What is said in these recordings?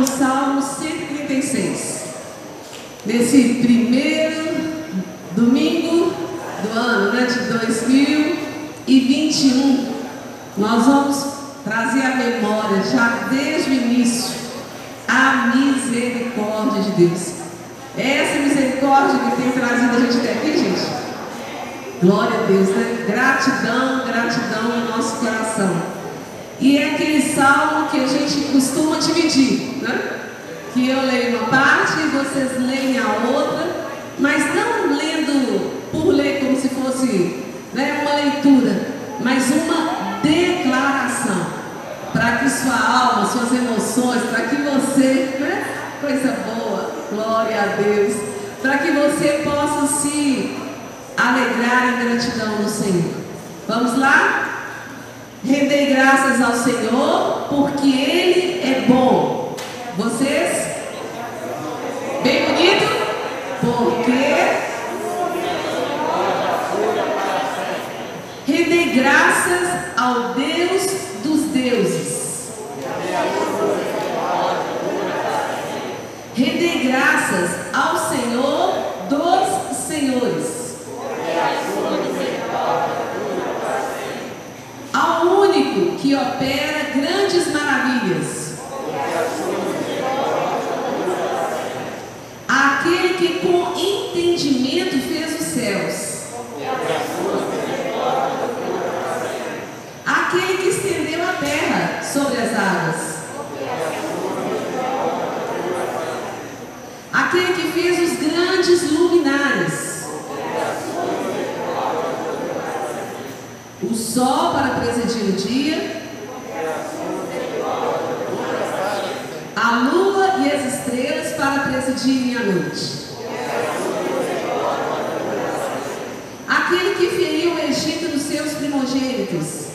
o Salmo 136. Nesse primeiro domingo do ano, né, de 2021, nós vamos trazer a memória, já desde o início, a misericórdia de Deus. É essa misericórdia que tem trazido a gente até aqui, gente. Glória a Deus, né? Gratidão, gratidão no nosso coração. E é aquele salmo que a gente costuma dividir, né? Que eu leio uma parte e vocês leem a outra, mas não lendo por ler como se fosse né, uma leitura, mas uma declaração. Para que sua alma, suas emoções, para que você, né? Coisa boa, glória a Deus. Para que você possa se alegrar em gratidão no Senhor. Vamos lá? Rendei graças ao Senhor, porque Ele é bom. Vocês? Bem bonito? Porque. Rendei graças ao Deus dos deuses. Rendei graças ao Senhor dos senhores. Que opera grandes maravilhas. Aquele que com entendimento fez os céus. Aquele que estendeu a terra sobre as águas. Aquele que fez os grandes luminares. O sol para presidir o dia a lua e as estrelas para presidirem a noite. Aquele que feriu o Egito nos seus primogênitos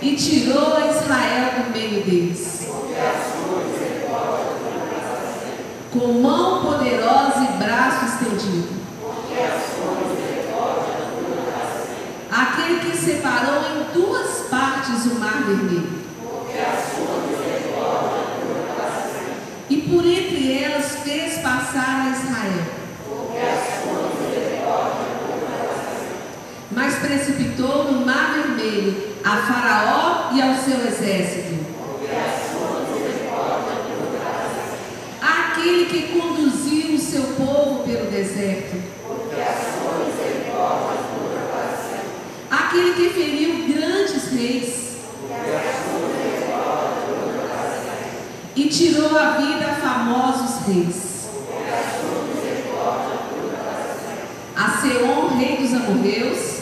e tirou a Israel do meio deles. Com mão poderosa e braço Aquele que separou em duas partes o mar vermelho e por entre elas fez passar a Israel. Mas precipitou no mar vermelho a Faraó e ao seu exército. Aquele que conduziu o seu povo pelo deserto. Que feriu grandes reis. E tirou a vida a famosos reis. A Seon, rei dos amorreus,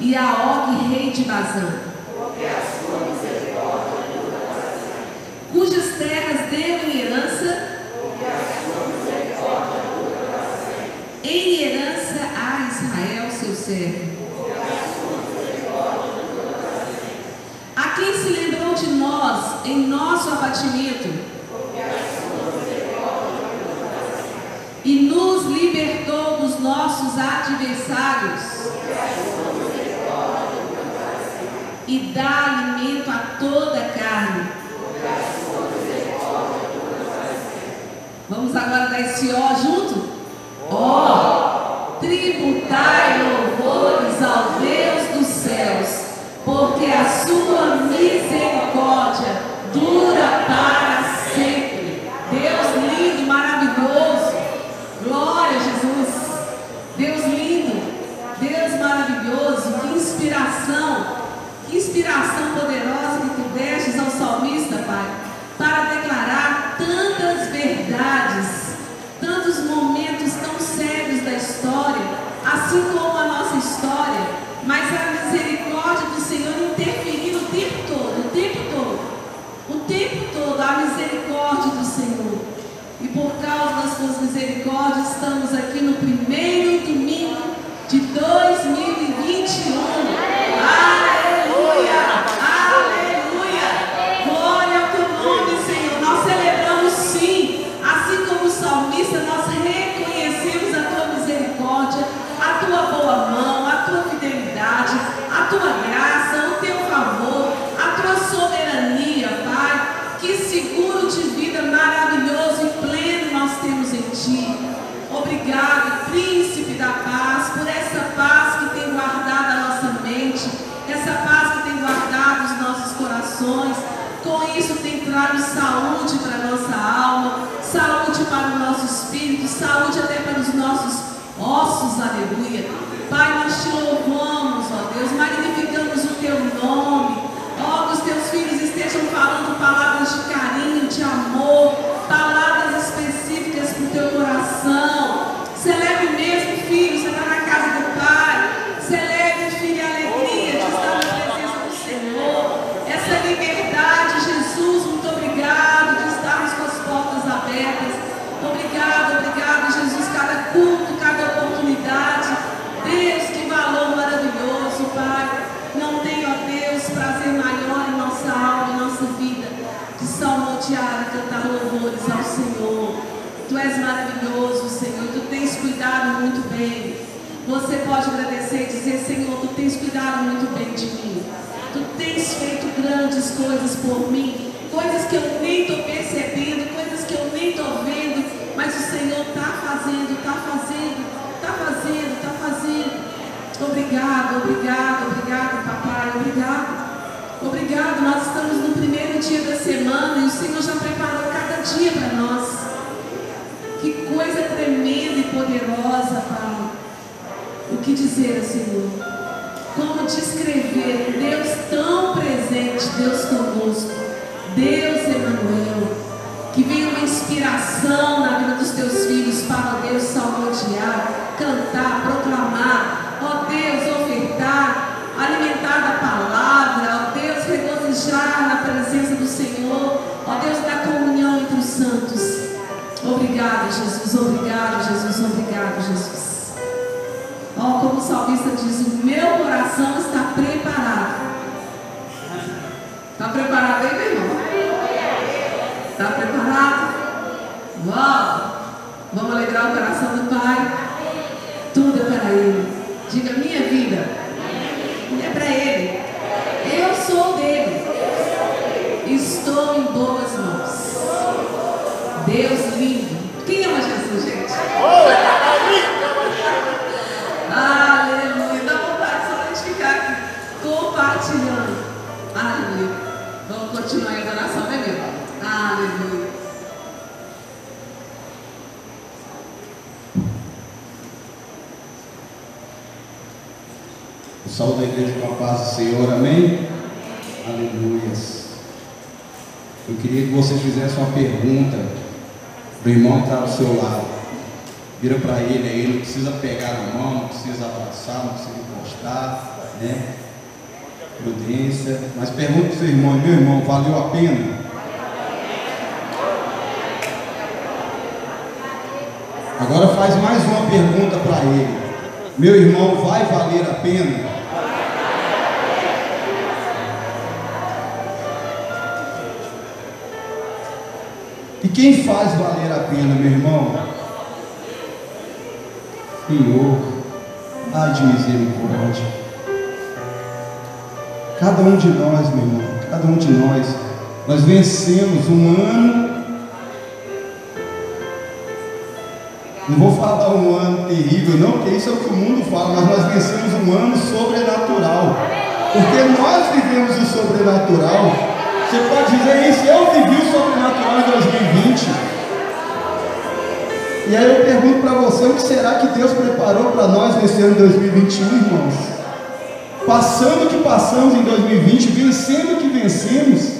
e a Og, rei de Bazã, cujas terras deu em herança, em herança a Israel, seu servo. quem se lembrou de nós em nosso abatimento e nos libertou dos nossos adversários e dá alimento a toda a carne. Vamos agora dar esse ó junto? Ó, tributai louvores ao Deus dos céus porque a sua misericórdia Senhor, tu tens cuidado muito bem de mim. Tu tens feito grandes coisas por mim, coisas que eu nem estou percebendo, coisas que eu nem estou vendo, mas o Senhor está fazendo, está fazendo, está fazendo, está fazendo. Obrigado, obrigado, obrigado, papai, obrigado. Obrigado, nós estamos no primeiro dia da semana e o Senhor já preparou cada dia para nós. Que coisa tremenda e poderosa, Pai. O que dizer, Senhor? Descrever um Deus tão presente, Deus conosco, Deus Emanuel, que vem uma inspiração na vida dos teus filhos para, Deus, salmodiar, cantar, proclamar, ó Deus, ofertar, alimentar da palavra, ó Deus, regozijar na presença do Senhor, ó Deus, da comunhão entre os santos. Obrigado, Jesus, obrigado, Jesus, obrigado, Jesus. Ó, como o salmista diz, Está preparado? Vamos! Vamos alegrar o coração do Pai. Tudo é para Ele. Diga, minha saúde da igreja com a paz do Senhor, amém? Aleluias. Eu queria que vocês fizessem uma pergunta o irmão que está do seu lado. Vira para ele aí, não precisa pegar na mão, não precisa abraçar, não precisa encostar, né? Prudência. Mas pergunta para seu irmão, meu irmão, valeu a pena? Agora faz mais uma pergunta para ele. Meu irmão, vai valer a pena? Quem faz valer a pena, meu irmão? Senhor, ai de misericórdia. Cada um de nós, meu irmão, cada um de nós, nós vencemos um ano. Não vou falar um ano terrível, não, porque isso é o que o mundo fala, mas nós vencemos um ano sobrenatural. Porque nós vivemos o sobrenatural. Você pode dizer isso, eu vivi o sobrenatural em 2020. E aí eu pergunto para você, o que será que Deus preparou para nós nesse ano de 2021, irmãos? Passando o que passamos em 2020, vencendo o que vencemos,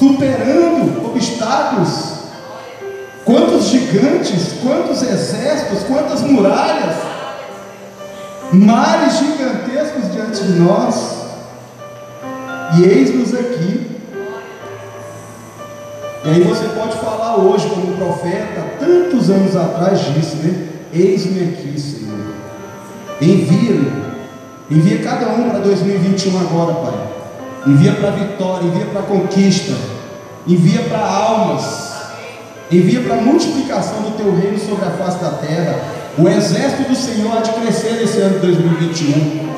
superando obstáculos, quantos gigantes, quantos exércitos, quantas muralhas, mares gigantescos diante de nós, e eis-nos aqui. E aí você pode falar hoje como profeta, tantos anos atrás disse, né? Eis-me aqui, Senhor. Envia-me. Envia cada um para 2021 agora, Pai. Envia para a vitória, envia para a conquista, envia para almas, envia para a multiplicação do teu reino sobre a face da terra. O exército do Senhor há de crescer nesse ano de 2021,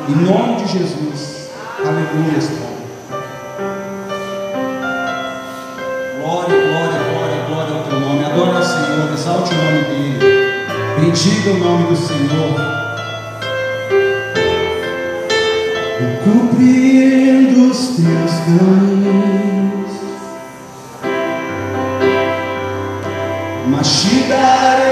em nome de Jesus. Aleluia, exalte o nome dele, bendiga o nome do Senhor. Eu compreendo os teus caminhos, mas te darei.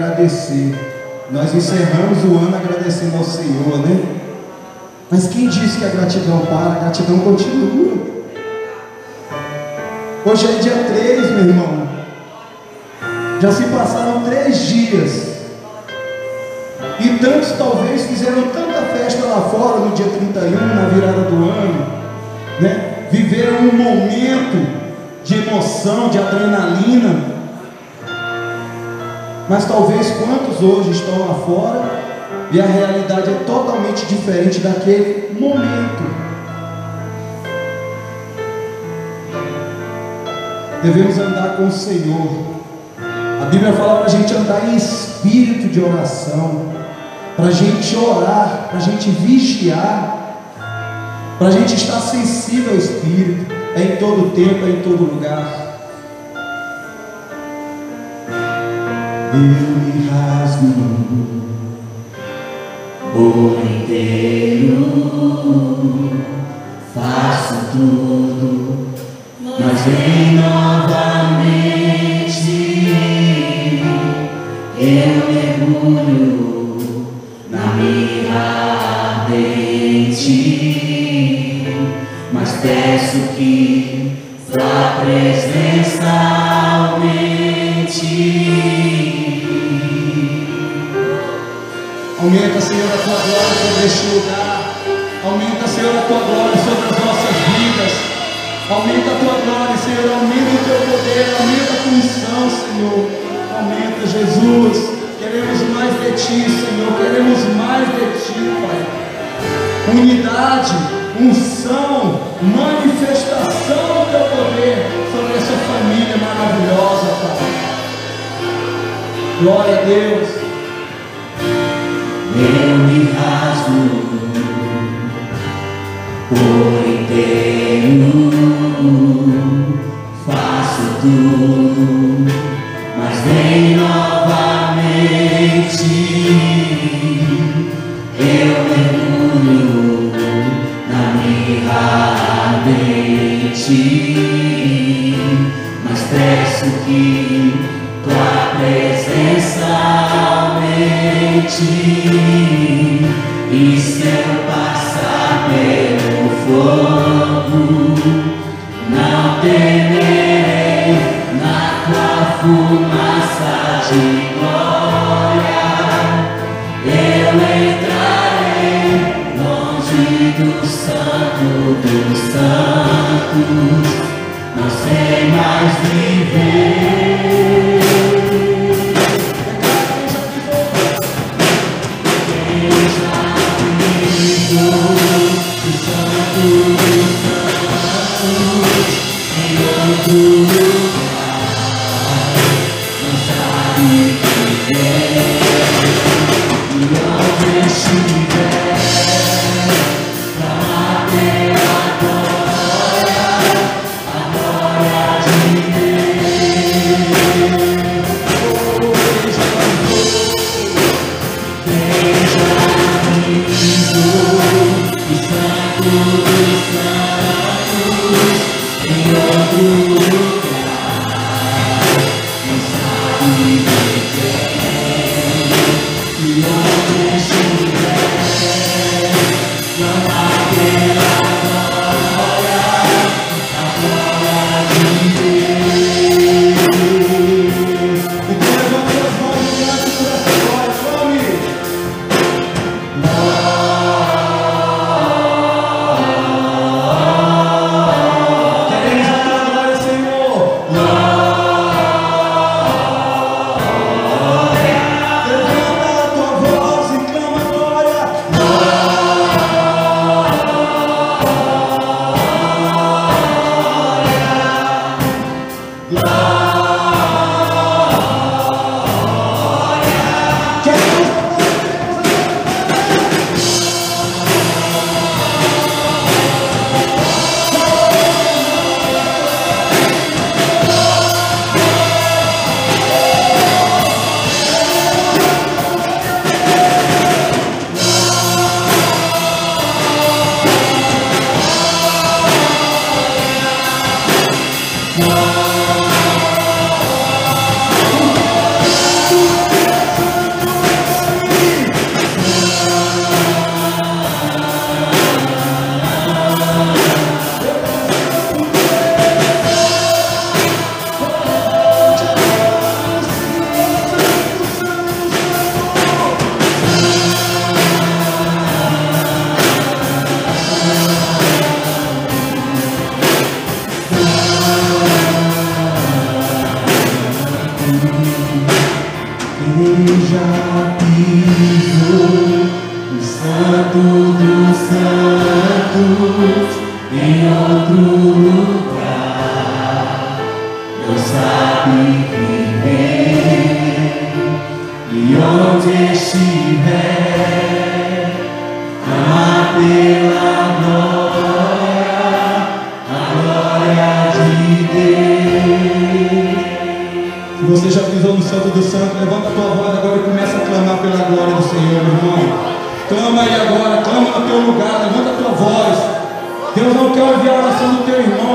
Agradecer. Nós encerramos o ano agradecendo ao Senhor, né? Mas quem disse que a gratidão para? A gratidão continua. Hoje é dia 3, meu irmão. Já se passaram três dias. E tantos talvez fizeram tanta festa lá fora no dia 31, na virada do ano, né? Viveram um momento de emoção, de adrenalina. Mas talvez quantos hoje estão lá fora e a realidade é totalmente diferente daquele momento. Devemos andar com o Senhor. A Bíblia fala para a gente andar em espírito de oração, para a gente orar, para a gente vigiar, para a gente estar sensível ao Espírito é em todo tempo, é em todo lugar. Eu me rasgo por inteiro, faço tudo, mas vem novamente. Eu mergulho na mirra ardente, mas peço que tua presença aumente. Aumenta, Senhor, a tua glória sobre este lugar. Aumenta, Senhor, a tua glória sobre as nossas vidas. Aumenta a tua glória, Senhor. Aumenta o teu poder. Aumenta a tua unção, Senhor. Aumenta, Jesus. Queremos mais de ti, Senhor. Queremos mais de ti, Pai. Unidade, unção, manifestação do teu poder sobre essa família maravilhosa, Pai. Glória a Deus. Eu me rasgo por inteiro, faço tudo, mas vem novamente. Eu mergulho na mirra ardente, mas peço que aumente. E eu passar pelo fogo, não temerei na tua fumaça de glória. Eu entrarei longe do santo dos santos, e onde estiver, ama pela glória, a glória de Deus. Se você já pisou no Santo do Santo, levanta a tua voz agora e começa a clamar pela glória do Senhor, irmão. Clama aí agora, clama no teu lugar, levanta a tua voz. Deus não quer ouvir a oração do teu irmão,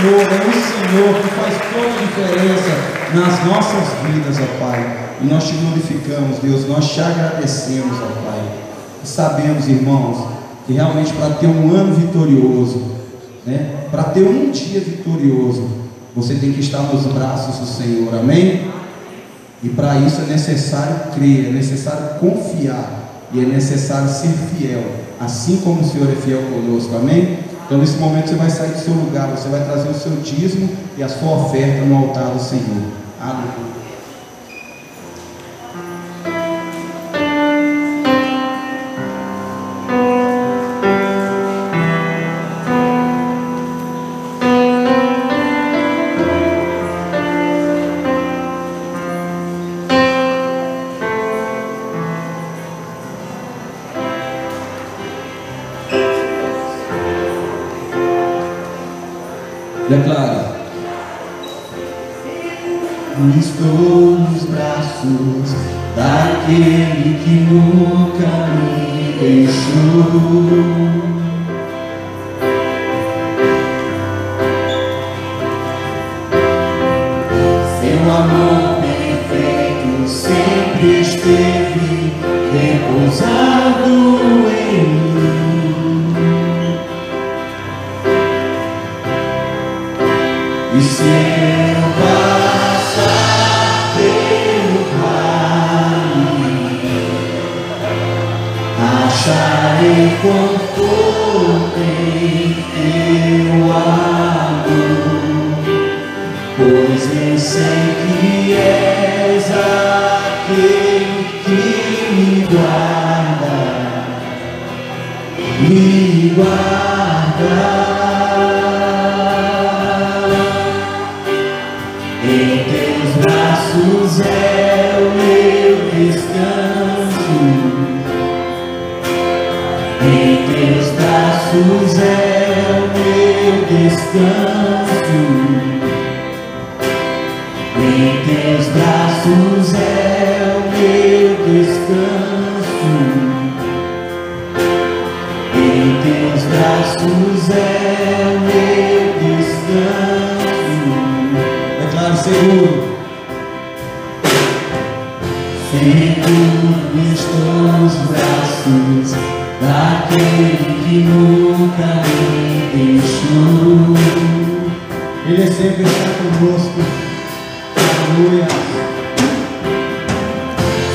Senhor, é o Senhor que faz toda a diferença nas nossas vidas, ó Pai. E nós te glorificamos, Deus, nós te agradecemos, ó Pai. E sabemos, irmãos, que realmente para ter um ano vitorioso, né? para ter um dia vitorioso, você tem que estar nos braços do Senhor, amém? E para isso é necessário crer, é necessário confiar e é necessário ser fiel, assim como o Senhor é fiel conosco, amém? Então nesse momento você vai sair do seu lugar, você vai trazer o seu dízimo e a sua oferta no altar do Senhor. Aleluia. Jesus é o meu descanso. É claro, seguro. Seguro estou teus braços daquele que nunca me deixou. Ele é sempre está conosco. Aleluia.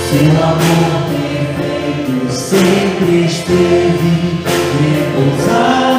Seu amor perfeito sempre esteve repousado.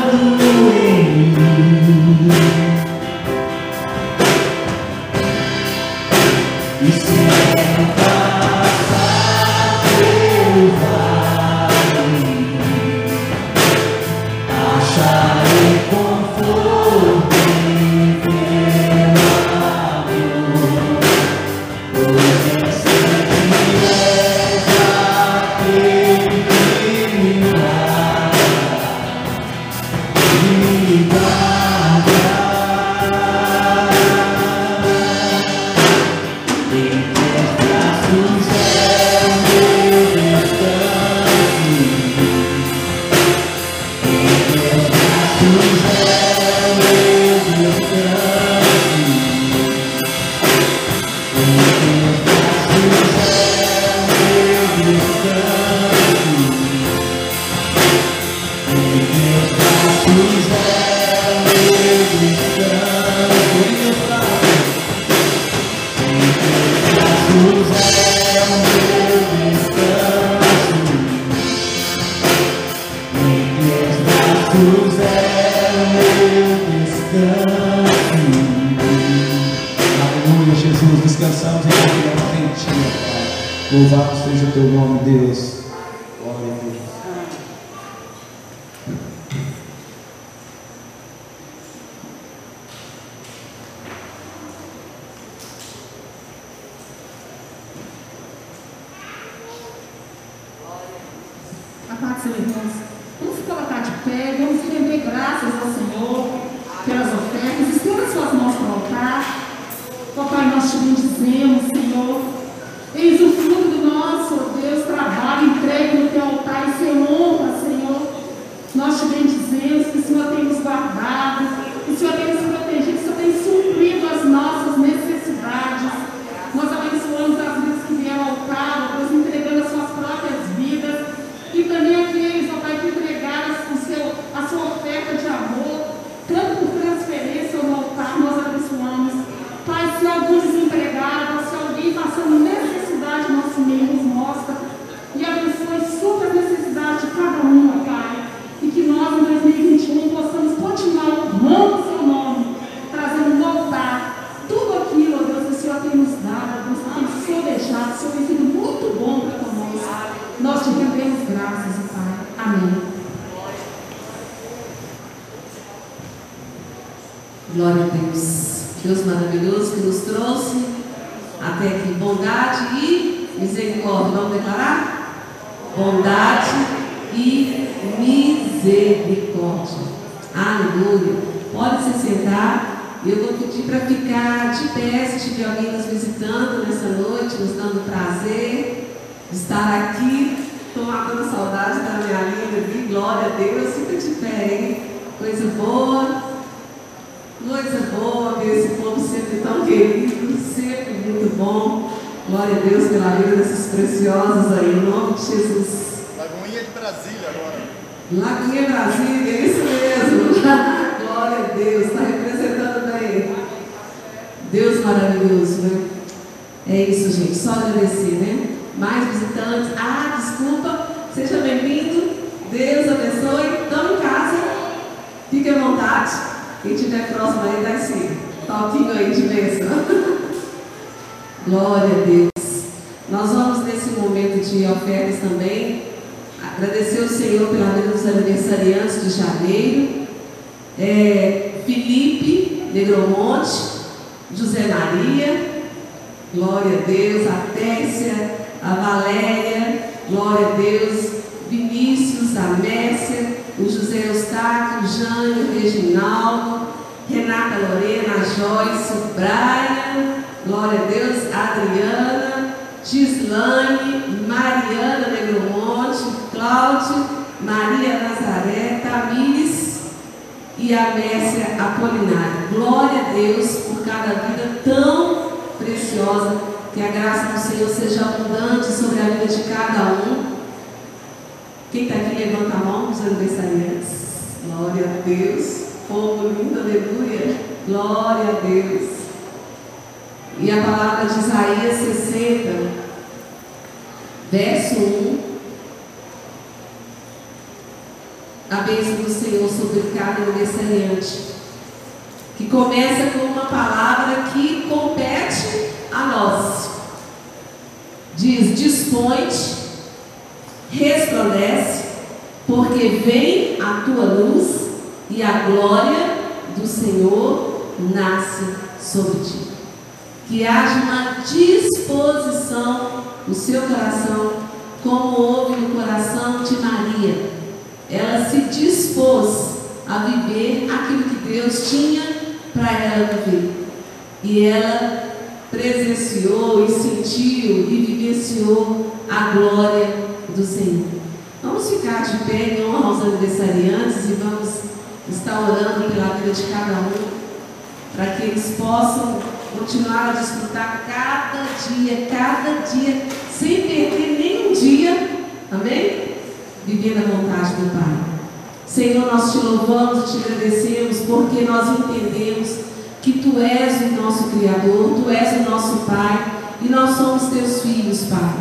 E a glória do Senhor nasce sobre ti. Que haja uma disposição no seu coração, como houve no coração de Maria. Ela se dispôs a viver aquilo que Deus tinha para ela viver. E ela presenciou e sentiu e vivenciou a glória do Senhor. Vamos ficar de pé em honra aos aniversariantes e vamos estar orando pela vida de cada um, para que eles possam continuar a desfrutar cada dia, cada dia, sem perder nenhum dia, amém? Vivendo a vontade do Pai. Senhor, nós te louvamos te agradecemos porque nós entendemos que Tu és o nosso Criador, Tu és o nosso Pai e nós somos Teus filhos, Pai.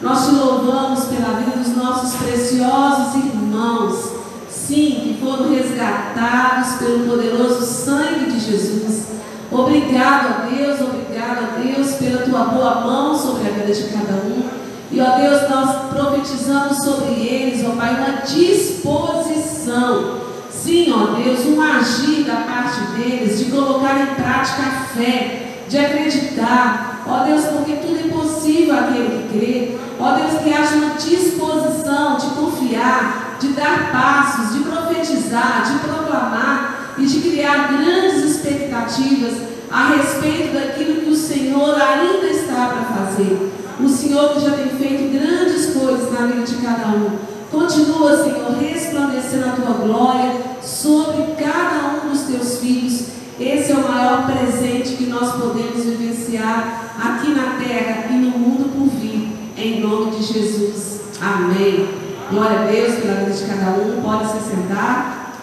Nós te louvamos pela vida dos nossos preciosos irmãos, sim, que foram resgatados pelo poderoso sangue de Jesus. Obrigado a Deus, obrigado a Deus pela tua boa mão sobre a vida de cada um. E ó Deus, nós profetizamos sobre eles, ó Pai, uma disposição. Sim, ó Deus, um agir da parte deles, de colocar em prática a fé, de acreditar. Ó Deus, porque tudo é possível aquele que crê. Ó Deus, que haja uma disposição de confiar, de dar passos, de profetizar, de proclamar e de criar grandes expectativas a respeito daquilo que o Senhor ainda está para fazer. O Senhor que já tem feito grandes coisas na vida de cada um. Continua, Senhor, resplandecendo a tua glória sobre cada um dos teus filhos. Esse é o maior presente que nós podemos vivenciar aqui na terra e no mundo por vir. Em nome de Jesus. Amém. Glória a Deus pela vida de cada um. Pode se sentar.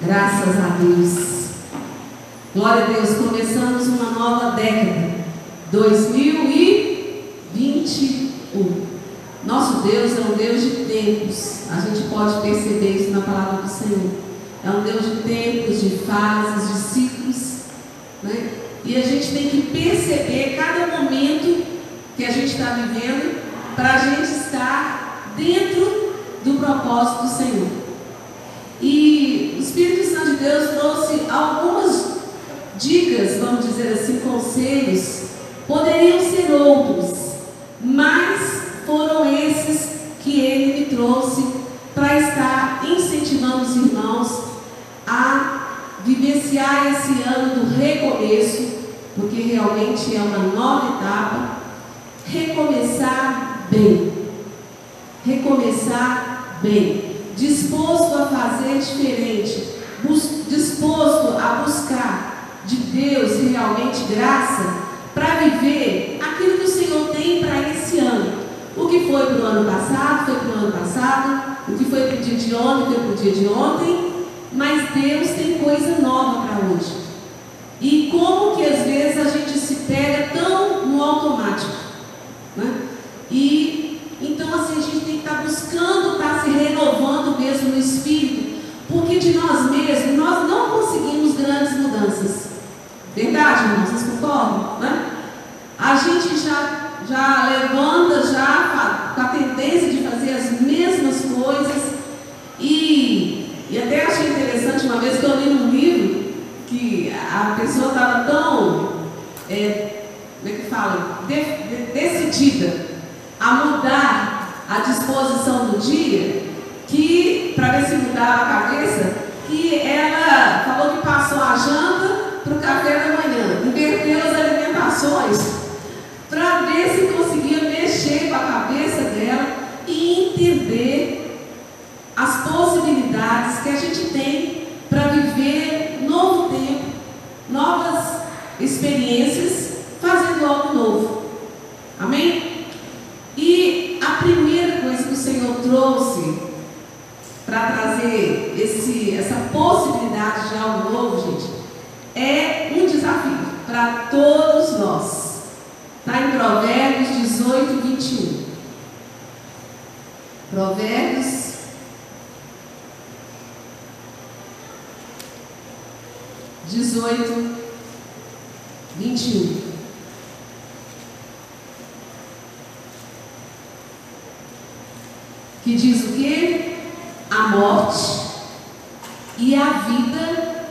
Graças a Deus. Glória a Deus. Começamos uma nova década. 2021. Nosso Deus é um Deus de tempos. A gente pode perceber isso na palavra do Senhor. É um Deus de tempos, de fases, de ciclos. Né? E a gente tem que perceber cada momento que a gente está vivendo para a gente estar dentro do propósito do Senhor. E o Espírito Santo de Deus trouxe algumas dicas, vamos dizer assim, conselhos. Poderiam ser outros, mas foram esses que ele me trouxe para estar incentivando os irmãos a vivenciar esse ano do recomeço, porque realmente é uma nova etapa. Recomeçar bem. Recomeçar bem. Disposto a fazer diferente. disposto a buscar de Deus realmente graça para viver aquilo que o Senhor tem para esse ano. O que foi para o ano passado, foi para o ano passado. O que foi para o dia de ontem, foi para o dia de ontem. Mas Deus tem coisa nova para hoje. E como que às vezes a gente se pega tão no automático. Né? E então assim a gente tem que estar buscando estar se renovando mesmo no espírito, porque de nós mesmos nós não conseguimos grandes mudanças. Verdade, irmãos? Vocês concordam? Né? A gente já, já levanta já com a tendência de fazer as mesmas coisas e, e até achei interessante uma vez que eu li num livro que a pessoa estava tão, é, como é que fala, de, de, decidida a mudar a disposição do dia, que, para ver se mudava a cabeça, que ela falou que passou a janta para o café da manhã, inverteu as alimentações, para ver se conseguia mexer com a cabeça dela e entender as possibilidades que a gente tem para viver novo tempo, novas experiências, fazendo algo novo. Amém? E a primeira coisa que o Senhor trouxe para trazer esse, essa possibilidade de algo novo, gente, é um desafio para todos nós. Está em Provérbios 18, 21. Provérbios dezoito, vinte e um. Que diz o que? A morte e a vida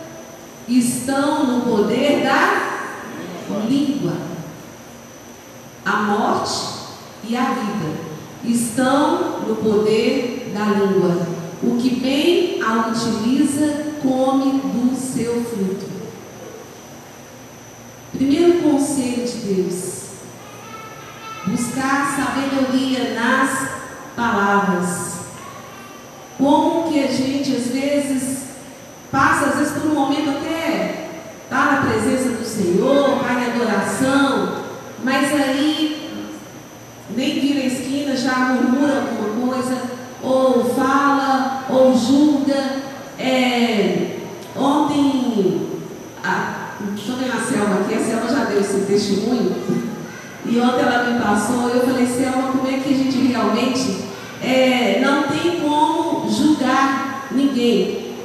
estão no poder da língua. A morte e a vida estão no poder da língua. O que bem a utiliza, come do seu fruto. Primeiro conselho de Deus: buscar sabedoria nas palavras. Como que a gente às vezes passa, às vezes por um momento até está na presença do Senhor, vai em adoração, mas aí nem vira a esquina, já murmura alguma coisa, ou fala, ou julga. É, ontem, a, estou vendo a Selma aqui, a Selma já deu esse testemunho, e ontem ela me passou, eu falei, Selma, como é que a gente realmente é, não tem como julgar ninguém?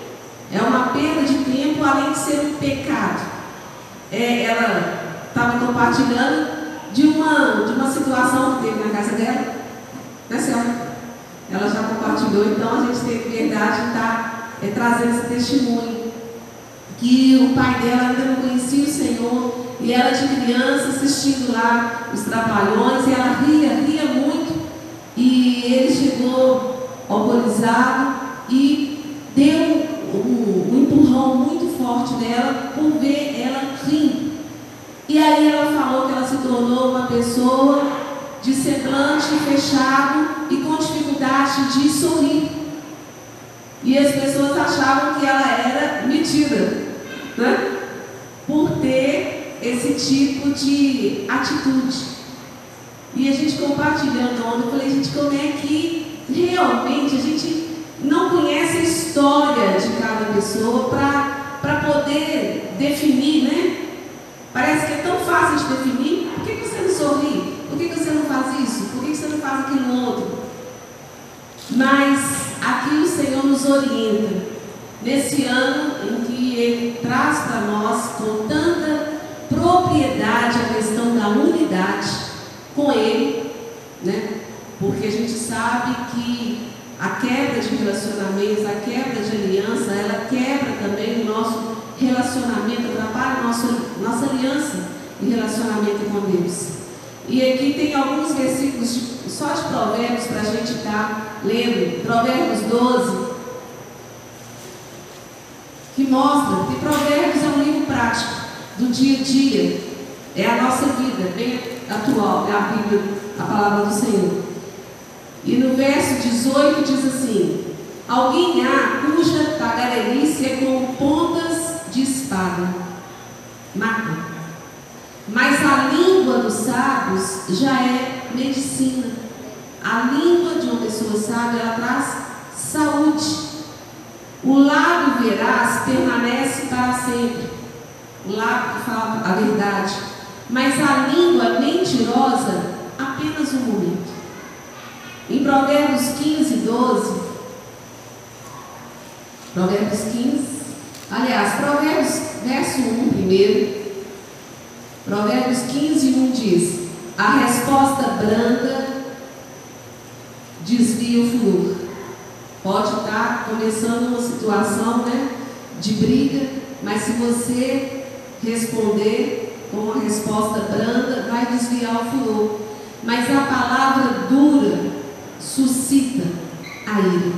É uma perda de tempo, além de ser um pecado. É, ela estava compartilhando de uma, de uma situação que teve na casa dela, né, Selma? Ela já compartilhou, então a gente teve verdade de estar é, trazendo esse testemunho. Que o pai dela ainda não conhecia o Senhor, e ela de criança assistindo lá os trapalhões, e ela ria, ria muito, e ele chegou alcoolizado e deu um, um empurrão muito forte nela por ver ela rindo. E aí ela falou que ela se tornou uma pessoa de semblante fechado e com dificuldade de sorrir. E as pessoas achavam que ela era metida, né? Por ter esse tipo de atitude. E a gente compartilhando ontem, eu falei, gente, como é que realmente a gente não conhece a história de cada pessoa para poder definir, né? Parece que é tão fácil de definir. Por que, você não sorri? Por que, que você não faz isso? Por que, que você não faz aquilo outro? Mas aqui o Senhor nos orienta. Nesse ano em que Ele traz para nós com tanta propriedade a questão da unidade com Ele, né? Porque a gente sabe que a quebra de relacionamentos, a quebra de aliança, ela quebra também o nosso relacionamento, atrapalha a nossa, nossa aliança e relacionamento com Deus. E aqui tem alguns versículos de, só de provérbios para a gente estar tá lendo. Provérbios 12, que mostra que provérbios é um livro prático do dia a dia. É a nossa vida, bem atual, é a Bíblia, a palavra do Senhor. E no verso 18 diz assim: Alguém há cuja tagarelice é como pontas de espada, mata. Mas a língua dos sábios já é medicina. A língua de uma pessoa sábia ela traz saúde. O lábio veraz permanece para sempre. um lábio que fala a verdade, mas a língua mentirosa apenas um momento. Em Provérbios 15, 12, Provérbios 15, aliás, Provérbios, verso 1 primeiro, Provérbios 15, 1 diz: A resposta branda desvia o furor. Pode estar começando uma situação né, de briga, mas se você responder com uma resposta branda, vai desviar o furor. Mas a palavra dura suscita a ira.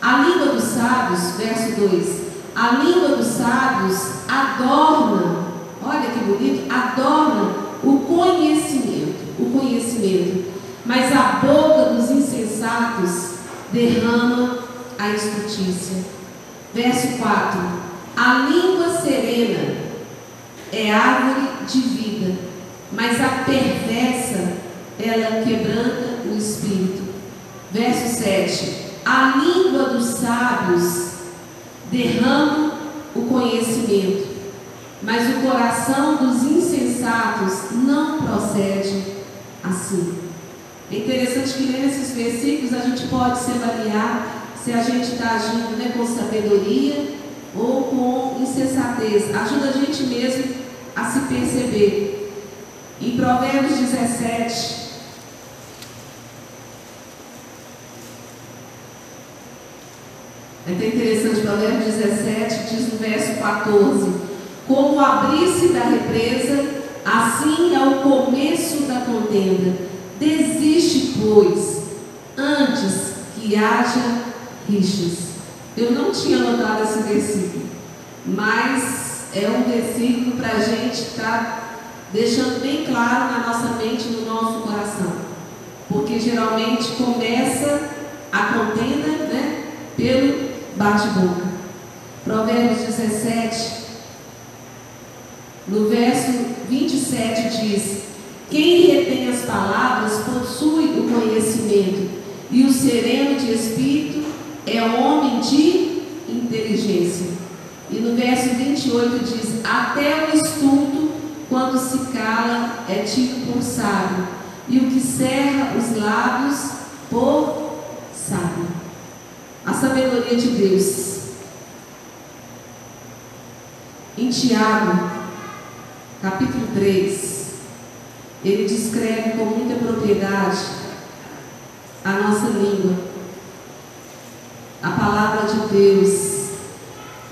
A língua dos sábios, verso 2: A língua dos sábios adorna, olha que bonito, adorna o conhecimento, o conhecimento. Mas a boca dos insensatos derrama a estultícia. Verso 4: A língua serena é árvore de vida, mas a perversa ela quebranta o espírito. Verso 7: A língua dos sábios derrama o conhecimento, mas o coração dos insensatos não procede assim. É interessante que nesses versículos a gente pode se avaliar se a gente está agindo né, com sabedoria ou com insensatez. Ajuda a gente mesmo a se perceber. Em Provérbios 17, é até interessante, Provérbios 17 diz no verso 14: Como abrir-se da represa, assim é o começo da contenda Desiste, pois, antes que haja rixas. Eu não tinha anotado esse versículo, mas é um versículo para a gente estar tá deixando bem claro na nossa mente, no nosso coração. Porque geralmente começa a contenda né, pelo bate-boca. Provérbios 17, no verso 27 diz: quem retém as palavras possui o conhecimento, e o sereno de espírito é homem de inteligência. E no verso 28 diz: Até o estulto, quando se cala, é tido por sábio, e o que cerra os lábios por sábio. A sabedoria de Deus. Em Tiago, capítulo 3, ele descreve com muita propriedade a nossa língua. A palavra de Deus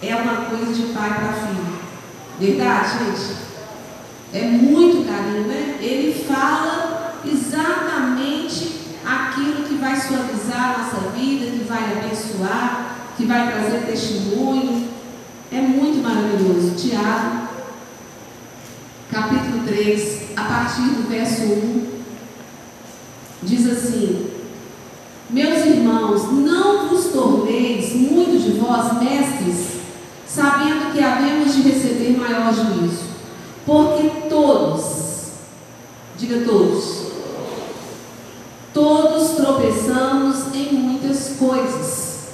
é uma coisa de pai para filho. Verdade, gente? É muito carinho, né? Ele fala exatamente aquilo que vai suavizar a nossa vida, que vai abençoar, que vai trazer testemunho. É muito maravilhoso. Tiago, capítulo 3, a partir do verso 1, diz assim: Meus irmãos, não vos torneis muito de vós mestres, sabendo que havemos de receber maior juízo, porque todos, diga todos, todos tropeçamos em muitas coisas.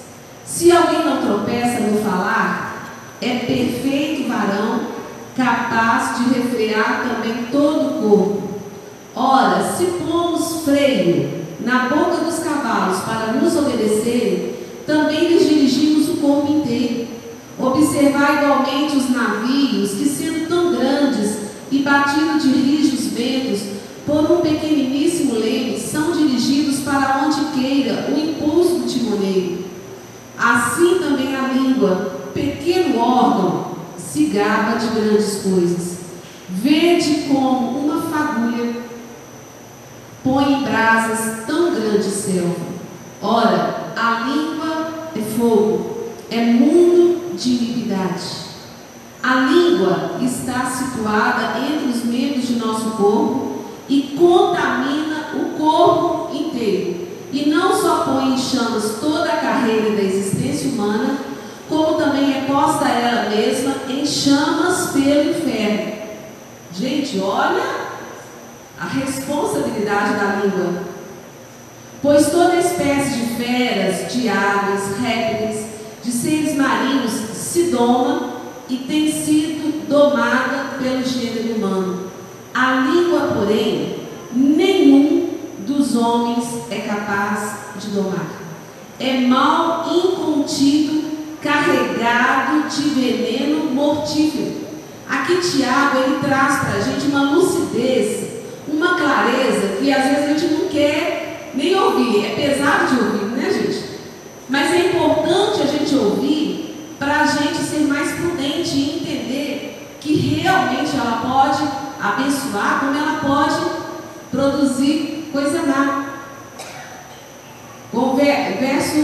Se alguém não tropeça no falar, é perfeito varão capaz de refrear também todo o corpo. Ora, se pomos freio na boca dos cavalos para nos obedecerem, também lhes dirigimos o corpo inteiro. Observar igualmente os navios, que sendo tão grandes e batidos de rijos ventos, por um pequeniníssimo leme, são dirigidos para onde queira o impulso do timoneiro. Assim também a língua, pequeno órgão, se gaba de grandes coisas. Vede como uma fagulha põe em brasas tão grande selva. Ora, de iniquidade. A língua está situada entre os membros de nosso corpo e contamina o corpo inteiro. E não só põe em chamas toda a carreira da existência humana, como também é posta ela mesma em chamas pelo inferno. Gente, olha a responsabilidade da língua. Pois toda espécie de feras, de aves, répteis, de seres marinhos se doma e tem sido domada pelo gênero humano. A língua, porém, nenhum dos homens é capaz de domar. É mal incontido, carregado de veneno mortífero. Aqui Tiago ele traz para a gente uma lucidez, uma clareza que às vezes a gente não quer nem ouvir. É pesado de ouvir, né, gente? Mas é importante a gente ouvir para a gente ser mais prudente e entender que realmente ela pode abençoar, como ela pode produzir coisa má. Verso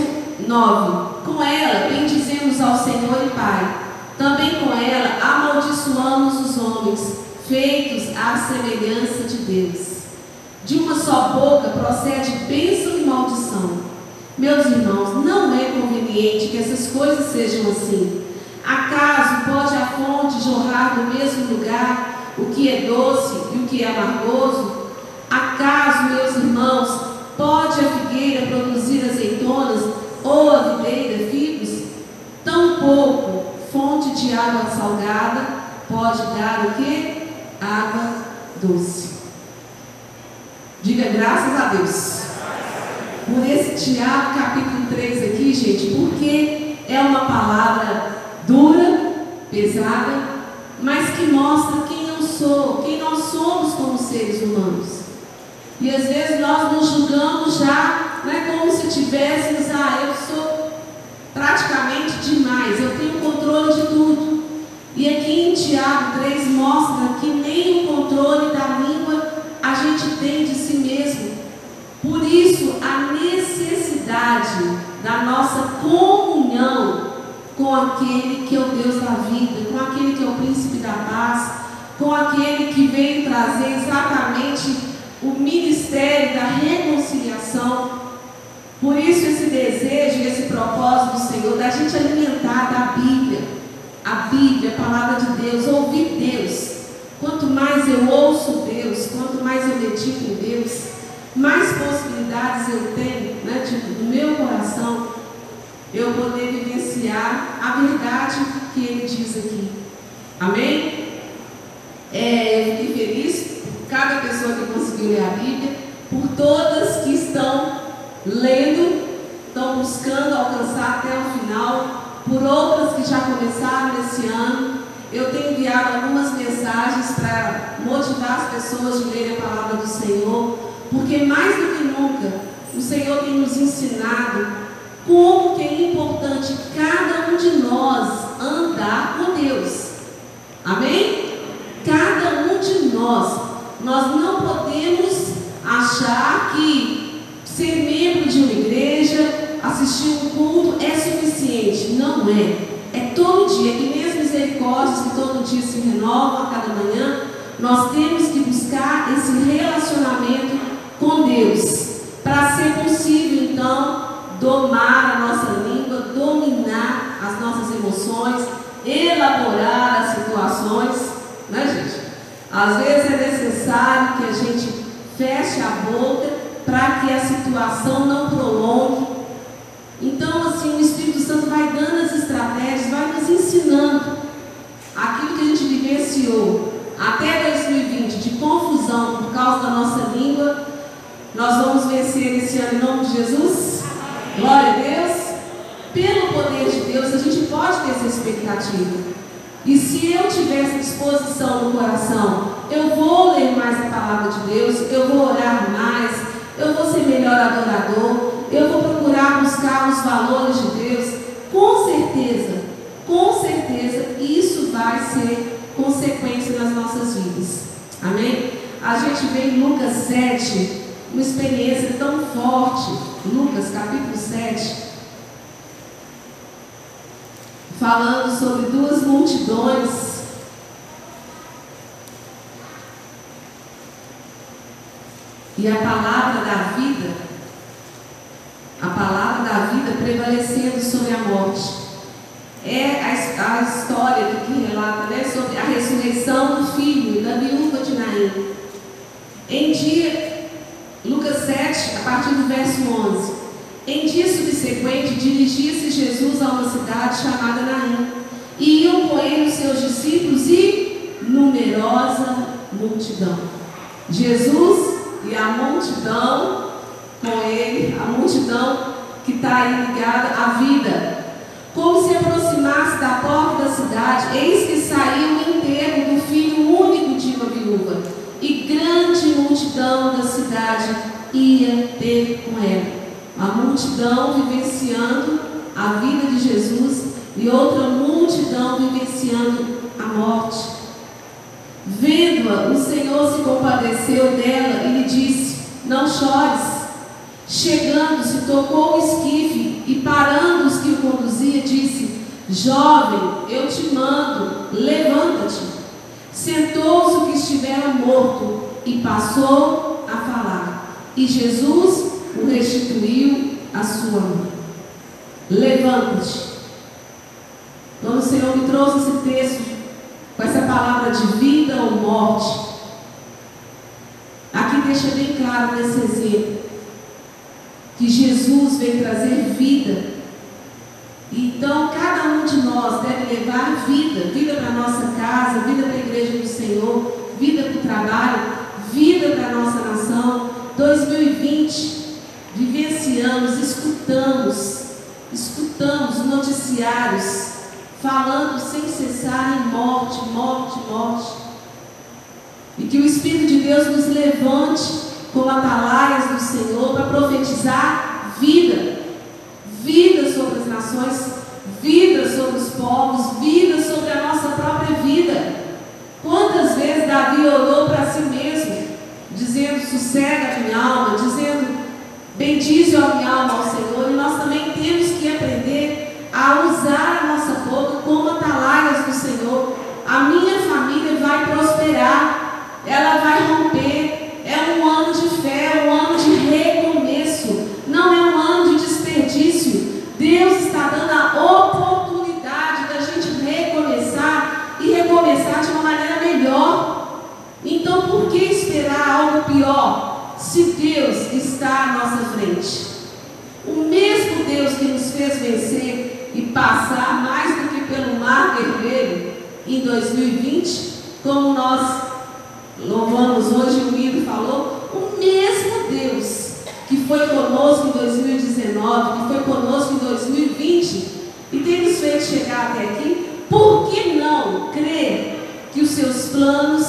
9: Com ela bendizemos ao Senhor e Pai. Também com ela amaldiçoamos os homens, feitos à semelhança de Deus. De uma só boca procede bênção e maldição. Meus irmãos, não é conveniente que essas coisas sejam assim. Acaso pode a fonte jorrar do mesmo lugar o que é doce e o que é amargoso? Acaso, meus irmãos, pode a figueira produzir azeitonas ou a videira figos? Tampouco fonte de água salgada pode dar o que? Água doce. Diga graças a Deus por esse Tiago capítulo 3 aqui, gente, porque é uma palavra dura, pesada, mas que mostra quem eu sou, quem nós somos como seres humanos. E às vezes nós nos julgamos já, né, como se tivéssemos, ah, eu sou praticamente demais, eu tenho controle de tudo. E aqui em Tiago 3 mostra que nem o controle da língua a gente tem de. Por isso, a necessidade da nossa comunhão com aquele que é o Deus da vida, com aquele que é o príncipe da paz, com aquele que veio trazer exatamente o ministério da reconciliação. Por isso, esse desejo, esse propósito do Senhor, da gente alimentar da Bíblia, a Bíblia, a palavra de Deus, ouvir Deus. Quanto mais eu ouço Deus, quanto mais eu medito em Deus, mais possibilidades eu tenho, né, tipo, no meu coração, eu poder vivenciar a verdade que ele diz aqui. Amém? É, eu fiquei feliz por cada pessoa que conseguiu ler a Bíblia, por todas que estão lendo, estão buscando alcançar até o final, por outras que já começaram esse ano. Eu tenho enviado algumas mensagens para motivar as pessoas de lerem a palavra do Senhor porque mais do que nunca, o Senhor tem nos ensinado como que é importante cada um de nós andar com Deus. Amém? Cada um de nós. Nós não podemos achar que ser membro de uma igreja, assistir um culto é suficiente. Não é. É todo dia, que nem as misericórdias que todo dia se renovam a cada manhã, nós temos que buscar esse relacionamento com Deus, para ser possível então domar a nossa língua, dominar as nossas emoções, elaborar as situações, né, gente? Às vezes é necessário que a gente feche a boca para que a situação não prolongue. Então, assim, o Espírito Santo vai dando as estratégias, vai nos ensinando aquilo que a gente vivenciou até 2020 de confusão por causa da nossa língua, nós vamos vencer esse ano em nome de Jesus? Glória a Deus. Pelo poder de Deus, a gente pode ter essa expectativa. E se eu tiver essa disposição no coração, eu vou ler mais a palavra de Deus, eu vou orar mais, eu vou ser melhor adorador, eu vou procurar buscar os valores de Deus. Com certeza, com certeza, isso vai ser consequência nas nossas vidas. Amém? A gente vê em Lucas 7, uma experiência tão forte, Lucas capítulo 7, falando sobre duas multidões. E a palavra da vida, a palavra da vida prevalecendo sobre a morte. É a, a história que relata né, sobre a ressurreição do filho da viúva de Naim. Em dia Lucas 7, a partir do verso 11. Em dia subsequente, dirigia-se Jesus a uma cidade chamada Naim. E iam com ele os seus discípulos e numerosa multidão. Jesus e a multidão com ele, a multidão que está aí ligada à vida. Como se aproximasse da porta da cidade, eis que saiu o enterro do filho único de uma viúva, e grande multidão da cidade ia ter com ela. A multidão vivenciando a vida de Jesus e outra multidão vivenciando a morte. Vendo-a, o Senhor se compadeceu dela e lhe disse: Não chores. Chegando-se, tocou o esquife e, parando os que o conduzia, disse: Jovem, eu te mando, levanta-te. Sentou-se o que estivera morto e passou a falar. E Jesus o restituiu à sua mãe. Levanta-te. Quando o Senhor me trouxe esse texto, com essa palavra de vida ou morte, aqui deixa bem claro nesse exemplo que Jesus veio trazer vida. Então, cada um de nós deve levar vida, vida para a nossa casa, vida para a igreja do Senhor, vida para o trabalho, vida para a nossa nação. 2020, vivenciamos, escutamos, escutamos noticiários falando sem cessar em morte, morte, morte. E que o Espírito de Deus nos levante como atalaias do Senhor para profetizar vida. Vida sobre as nações, vida sobre os povos, vida sobre a nossa própria vida. Quantas vezes Davi orou para si mesmo, dizendo: sossega a minha alma, dizendo: bendize a minha alma ao Senhor. E nós também temos que aprender a usar a nossa boca como atalaias do Senhor. A minha família vai prosperar, ela vai romper, é um ano de fé, um ano de recomeço. Não é um ano de desperdício. Deus está dando a oportunidade da gente recomeçar e recomeçar de uma maneira melhor. Então, por que esperar algo pior se Deus está à nossa frente? O mesmo Deus que nos fez vencer e passar mais do que pelo Mar Vermelho em 2020, como nós louvamos hoje, o Ido falou, o mesmo Deus que foi conosco em 2019, que foi conosco em 2020 e tem nos feito chegar até aqui, por que não crer que os seus planos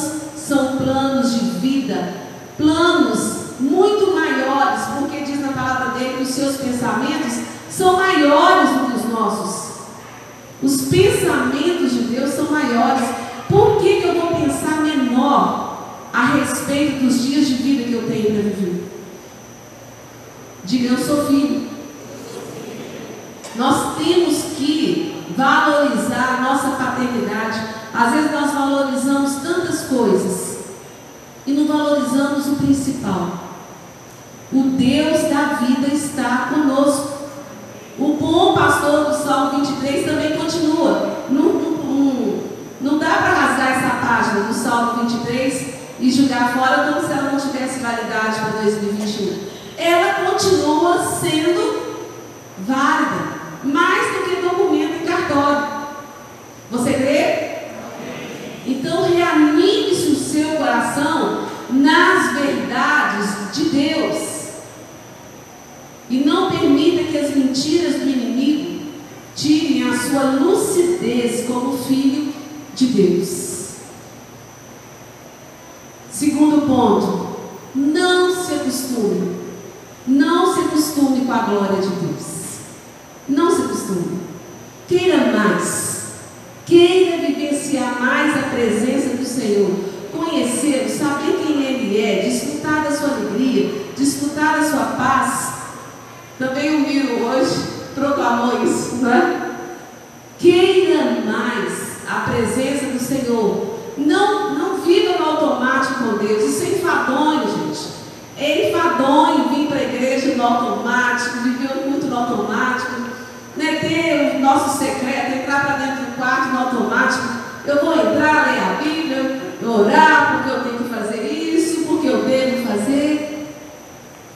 nosso secreto, entrar para dentro do quarto no automático. Eu vou entrar, ler a Bíblia, orar, porque eu tenho que fazer isso, porque eu devo fazer.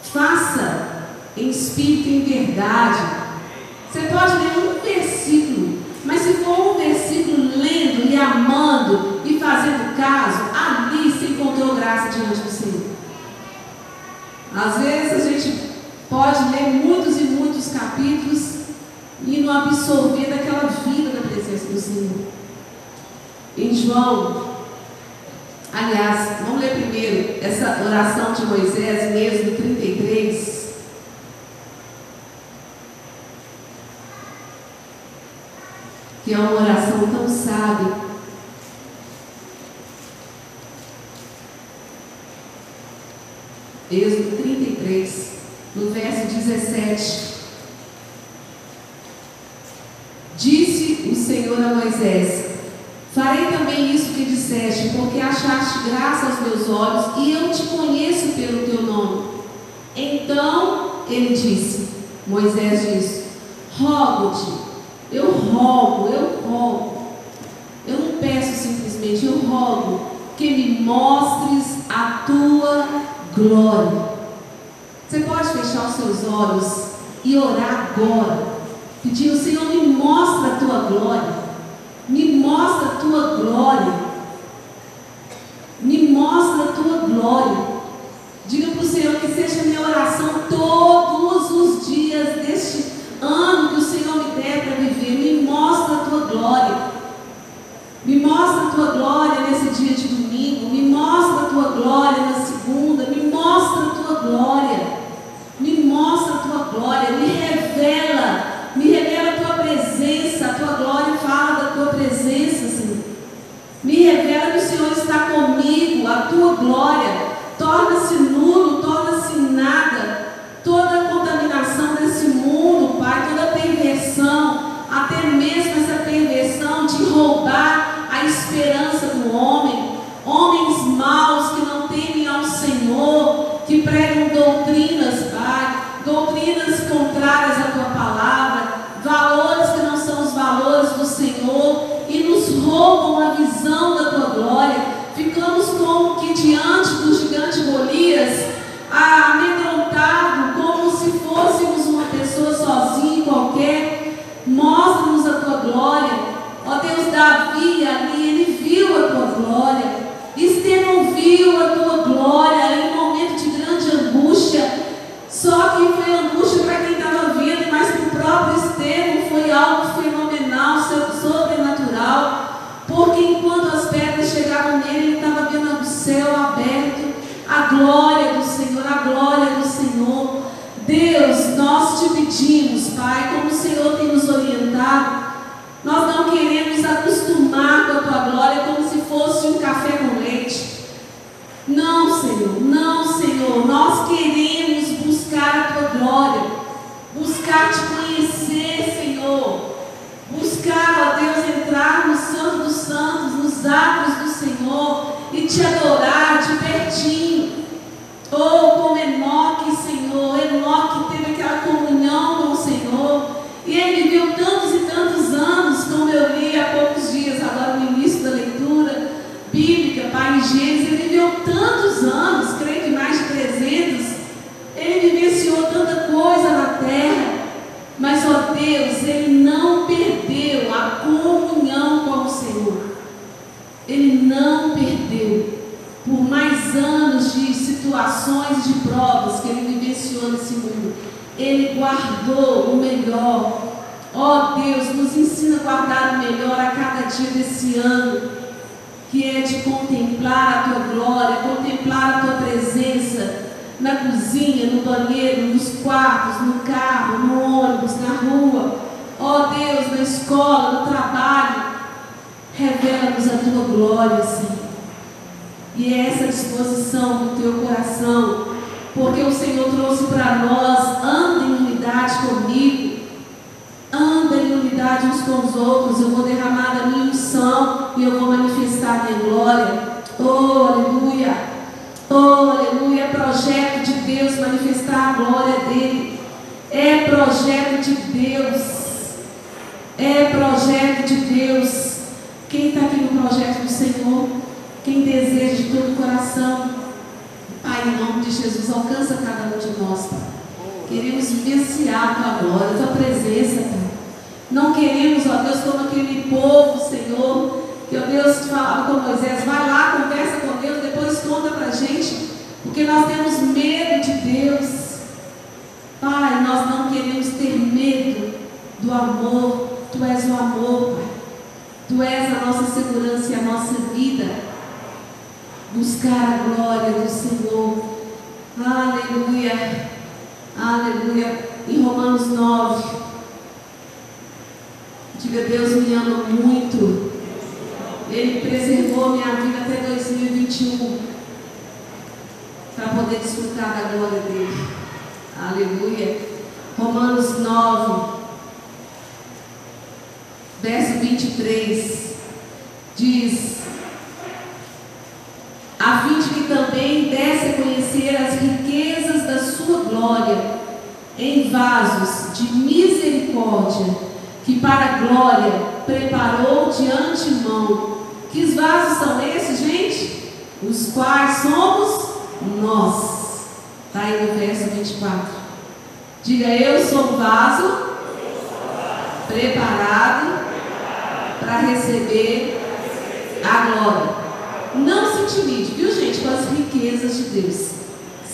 Faça em espírito e em verdade. Você pode ler um versículo, mas se for um versículo lendo e amando e fazendo caso, ali se encontrou graça diante do Senhor. Às vezes a gente pode ler muitos e muitos capítulos e não absorver daquela vida da presença do Senhor. Em João, aliás, vamos ler primeiro essa oração de Moisés em Êxodo 33. Que é uma oração tão sábia. Êxodo 33, no verso 17. a Moisés: Farei também isso que disseste, porque achaste graça aos meus olhos e eu te conheço pelo teu nome. Então ele disse: Moisés disse: Rogo-te, eu rogo, eu rogo. Eu não peço simplesmente, eu rogo que me mostres a tua glória. Você pode fechar os seus olhos e orar agora, pedir: Senhor, me mostra a tua glória mostra a tua glória. Me mostra a tua glória. Diga para o Senhor que seja minha oração toda diante do gigante Golias, amedrontado, como se fôssemos uma pessoa sozinha qualquer. Mostra-nos a tua glória. Ó Deus, Davi ali, ele viu a tua glória. Estevão viu a tua glória. Diga, Deus me ama muito. Ele preservou minha vida até 2021 para poder desfrutar da glória dele. Aleluia. Romanos 9, verso 23, diz: A fim de que também desse a conhecer as riquezas da sua glória em vasos de misericórdia, que para a glória preparou de antemão. Que vasos são esses, gente? Os quais somos nós. Está aí no verso 24. Diga, eu sou um vaso preparado para receber a glória. Não se intimide, viu gente, com as riquezas de Deus.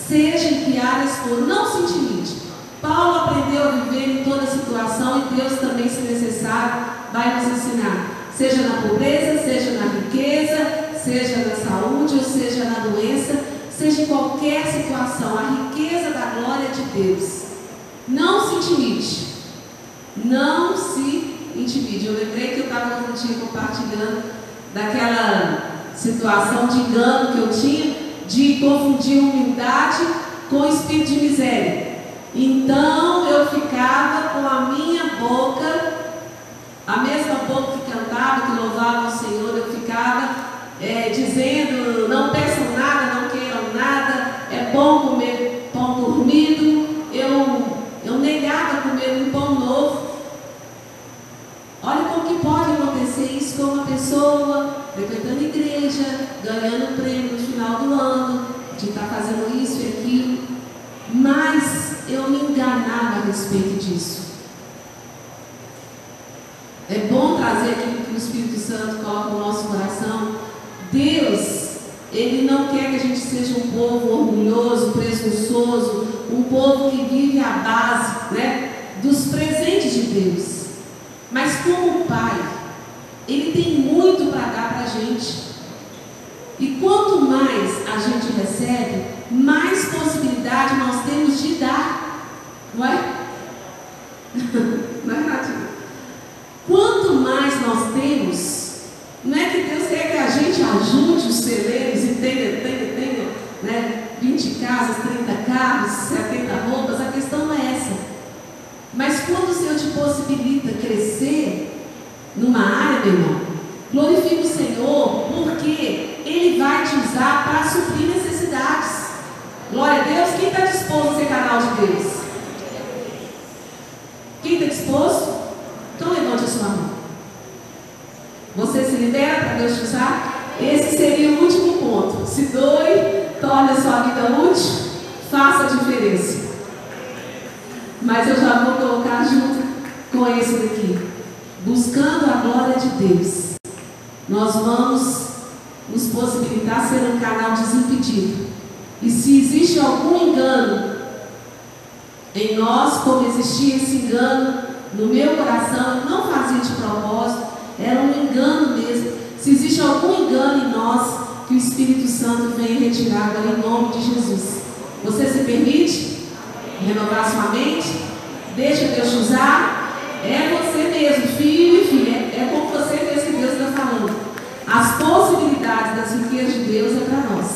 Seja em que áreas for, não se intimide. Paulo aprendeu a viver em toda situação e Deus também, se necessário, vai nos ensinar. Seja na pobreza, seja na riqueza, seja na saúde ou seja na doença, seja em qualquer situação, a riqueza da glória de Deus. Não se intimide. Não se intimide. Eu lembrei que eu estava no dia compartilhando daquela situação de engano que eu tinha de confundir humildade com espírito de miséria. Então eu ficava com a minha boca, a mesma boca que cantava, que louvava o Senhor, eu ficava é, dizendo: não peçam nada, não queiram nada, é bom comer pão dormido. Eu, eu negava comer um pão novo. Olha como que pode acontecer isso com uma pessoa frequentando igreja, ganhando prêmio no final do ano, de estar fazendo isso e aquilo. Mas eu me enganava a respeito disso. É bom trazer aquilo que o Espírito Santo coloca no nosso coração. Deus, Ele não quer que a gente seja um povo orgulhoso, presunçoso, um povo que vive à base né, dos presentes de Deus. Mas como Pai, Ele tem muito para dar para a gente. E quanto mais a gente recebe, mais possibilidade nós temos de dar. Não é? Não é, Natinha? Quanto mais nós temos, não é que Deus quer que a gente ajude os celeiros e tenha, tenha, tenha né, 20 casas, 30 carros, 70 roupas, a questão não é essa. Mas quando o Senhor te possibilita crescer numa área, meu irmão, glorifique o Senhor, porque Ele vai te usar para suprir necessidades. Glória a Deus. Quem está disposto a ser canal de Deus? Quem está disposto? Então levante a sua mão. Você se libera para Deus te usar? Esse seria o último ponto. Se doe, torne a sua vida útil, faça a diferença. Mas eu já vou colocar junto com esse daqui. Buscando a glória de Deus, nós vamos nos possibilitar ser um canal desimpedido. E se existe algum engano em nós, como existia esse engano no meu coração, eu não fazia de propósito, era um engano mesmo. Se existe algum engano em nós, que o Espírito Santo venha retirar agora em nome de Jesus. Você se permite renovar sua mente? Deixa Deus usar? É você mesmo, filho e filha. É, é com você mesmo que Deus está falando. As possibilidades das riquezas de Deus é para nós.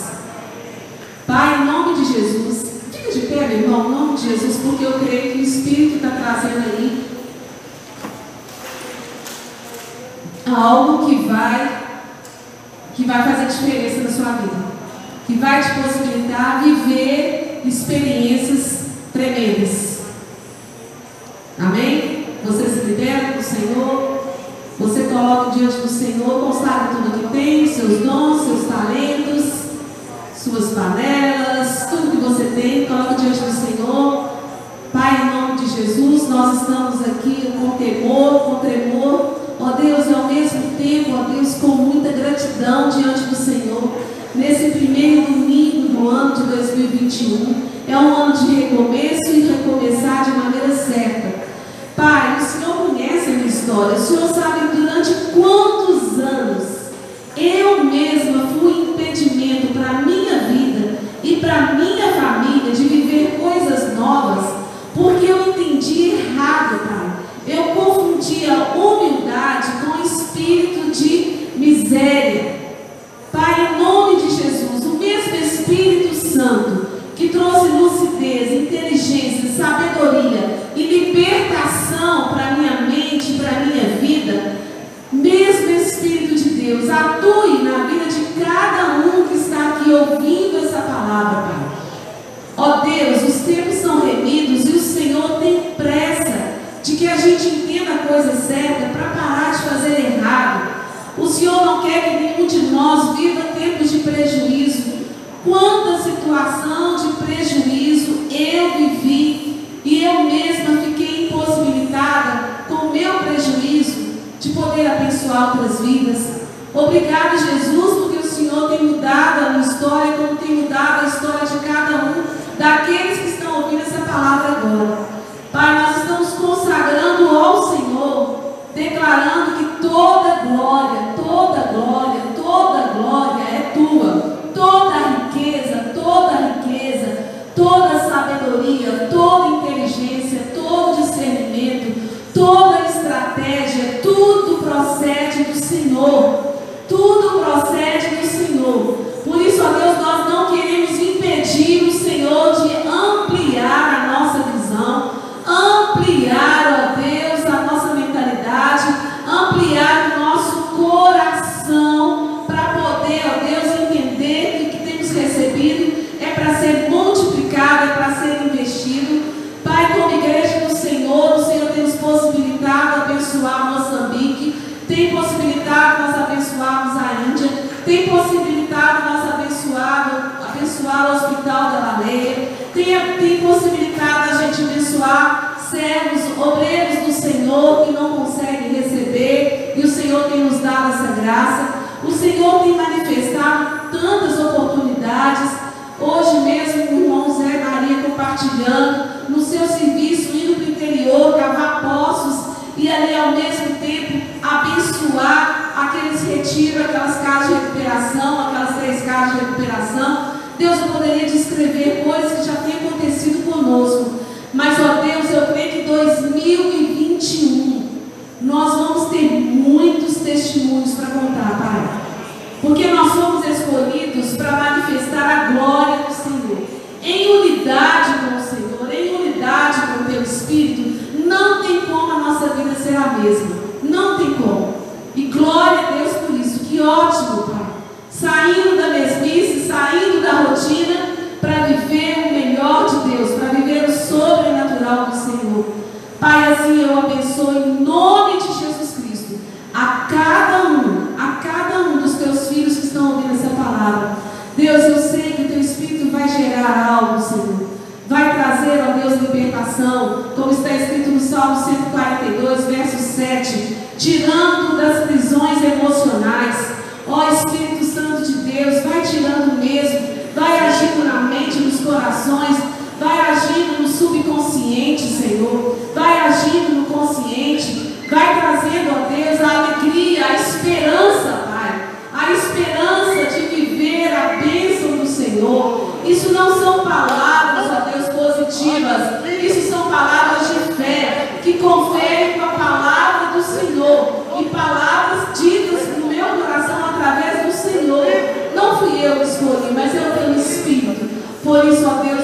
Pai, em nome de Jesus, de pé, meu irmão, em nome de Jesus, porque eu creio que o Espírito está trazendo aí algo que vai que vai fazer diferença na sua vida, que vai te possibilitar viver experiências tremendas. Amém? Você se libera do Senhor, você coloca diante do Senhor, consagra tudo que tem, seus dons, seus talentos, suas panelas, tudo que você tem, coloque diante do Senhor. Pai, em nome de Jesus, nós estamos aqui com temor, com tremor. Ó Deus, e ao mesmo tempo, ó Deus, com muita gratidão diante do Senhor. Nesse primeiro domingo do ano de 2021, é um ano de recomeço e recomeçar de maneira certa. Pai, o Senhor conhece a minha história, o Senhor sabe durante quantos anos eu mesma entendimento para a minha vida e para a minha família de viver coisas novas, porque eu entendi errado, Pai. Eu confundia humildade com espírito de miséria. Pai, em nome de Jesus, o mesmo Espírito Santo que trouxe lucidez, inteligência, sabedoria e libertação para minha mente, para minha vida, mesmo Espírito de Deus, atue aqui ouvindo essa palavra, Pai. Ó Deus, os tempos são remidos e o Senhor tem pressa de que a gente entenda a coisa certa para parar de fazer errado. O Senhor não quer que nenhum de nós viva tempos de prejuízo. Quanta situação de prejuízo eu vivi e eu mesma fiquei impossibilitada com o meu prejuízo de poder abençoar outras vidas. Obrigado, Jesus, porque o Senhor tem mudado história, como tem mudado a história de cada um daqueles que estão ouvindo essa palavra agora. Pai, nós estamos consagrando ao Senhor, declarando que toda glória não são palavras, ó Deus, positivas. Isso são palavras de fé, que conferem com a palavra do Senhor. E palavras ditas no meu coração através do Senhor. Não fui eu que escolhi, mas eu tenho Espírito. Por isso, ó Deus.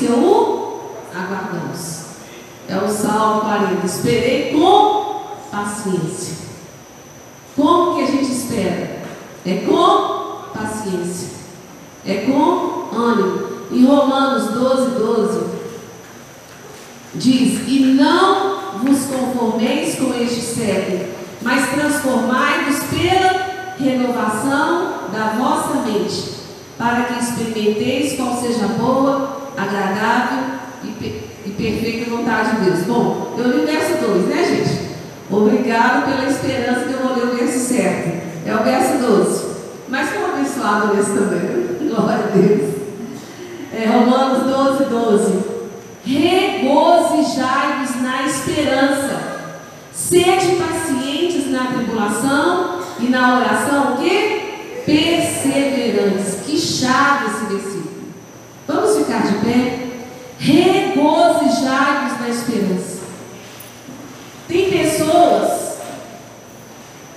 Paciência o aguardamos. É o Salmo 40. Esperei com paciência. Como que a gente espera? É com paciência. É com ânimo. Em Romanos 12, 12, diz: E não vos conformeis com este século, mas transformai-vos pela renovação da vossa mente, para que experimenteis qual seja a boa, agradável e, e perfeita vontade de Deus. Bom, eu li o verso 2, né, gente? Obrigado pela esperança que eu vou ler o verso certo. É o verso 12. Mas foi abençoado nesse também. Glória a Deus. É Romanos 12, 12 regozijai-vos na esperança, sede pacientes na tribulação e na oração, o que? Perseverantes. Que chave esse versículo. Vamos ficar de pé? Regozijai-vos na esperança. Tem pessoas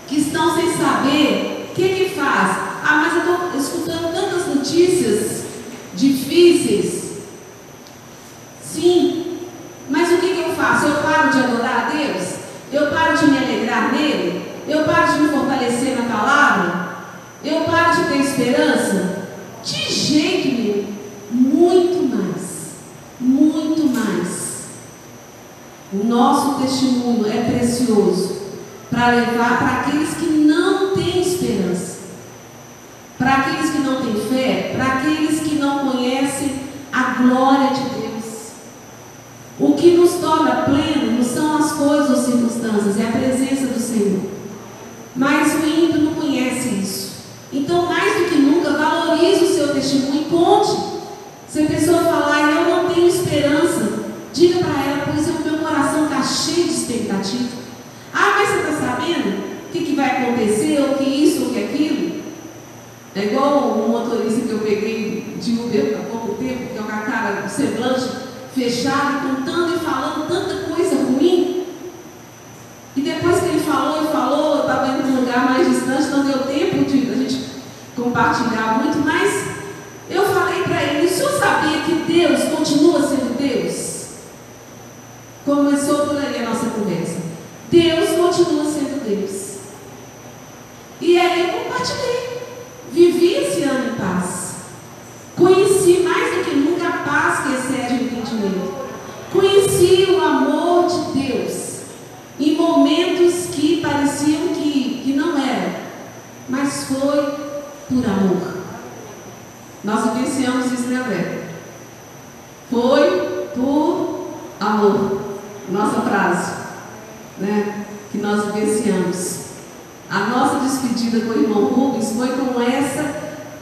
que estão sem saber o que que faz. Ah, mas eu estou escutando tantas notícias difíceis Sim. Mas o que, que eu faço? Eu paro de adorar a Deus? Eu paro de me alegrar nele? Eu paro de me fortalecer na palavra? Eu paro de ter esperança? De jeito nenhum. Muito mais. Muito mais. O nosso testemunho é precioso para levar para aqueles que não têm esperança, para aqueles que não têm fé, para aqueles que não conhecem a glória de Deus. O que nos torna pleno não são as coisas ou circunstâncias, é a presença do Senhor. Mas o ímpio não conhece isso. Então, mais do que nunca, valorize o seu testemunho e conte. Se a pessoa falar, eu não tenho esperança, diga para ela, pois o meu coração está cheio de expectativa. Ah, mas você está sabendo o que, que vai acontecer, ou que isso, ou que aquilo? É igual um motorista que eu peguei de Uber há pouco tempo, que é com a cara, o semblante fechado, contando e falando tanta coisa ruim. E depois que ele falou e falou, eu estava indo para um lugar mais distante, não deu tempo de a gente compartilhar muito, mas eu falei ele, o senhor sabia que Deus continua sendo Deus? Começou por ali a nossa conversa. Deus continua sendo Deus. E aí eu compartilhei. Vivi esse ano em paz. Conheci mais do que nunca a paz que excede o entendimento. Conheci o amor de Deus em momentos que pareciam que, que não eram, mas foi por amor. Nós vivenciamos isso, né, André? Foi por amor. Nossa frase, né? Que nós vivenciamos. A nossa despedida com o irmão Rubens foi com essa,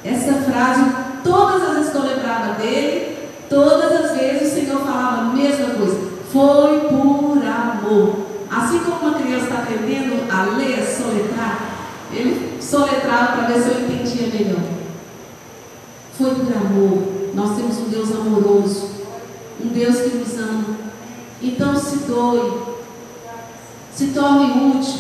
essa frase todas as vezes que eu lembrava dele, todas as vezes o Senhor falava a mesma coisa. Foi por amor. Assim como uma criança está aprendendo a ler, soletrar, ele soletrava para ver se eu entendia melhor. Foi por amor. Nós temos um Deus amoroso, um Deus que nos ama. Então se doe, se torne útil,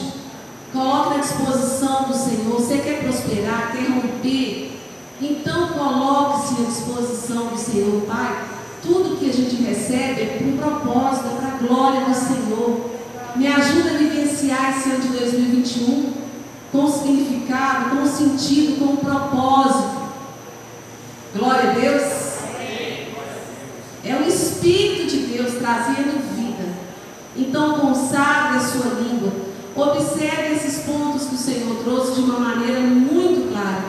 coloque na disposição do Senhor. Você quer prosperar, quer romper, então, coloque-se à disposição do Senhor, Pai. Tudo que a gente recebe é por um propósito, é para a glória do Senhor. Me ajuda a vivenciar esse ano de 2021 com significado, com sentido, com propósito. Glória a Deus. É o Espírito de Deus trazendo vida. Então consagre a sua língua. Observe esses pontos que o Senhor trouxe de uma maneira muito clara.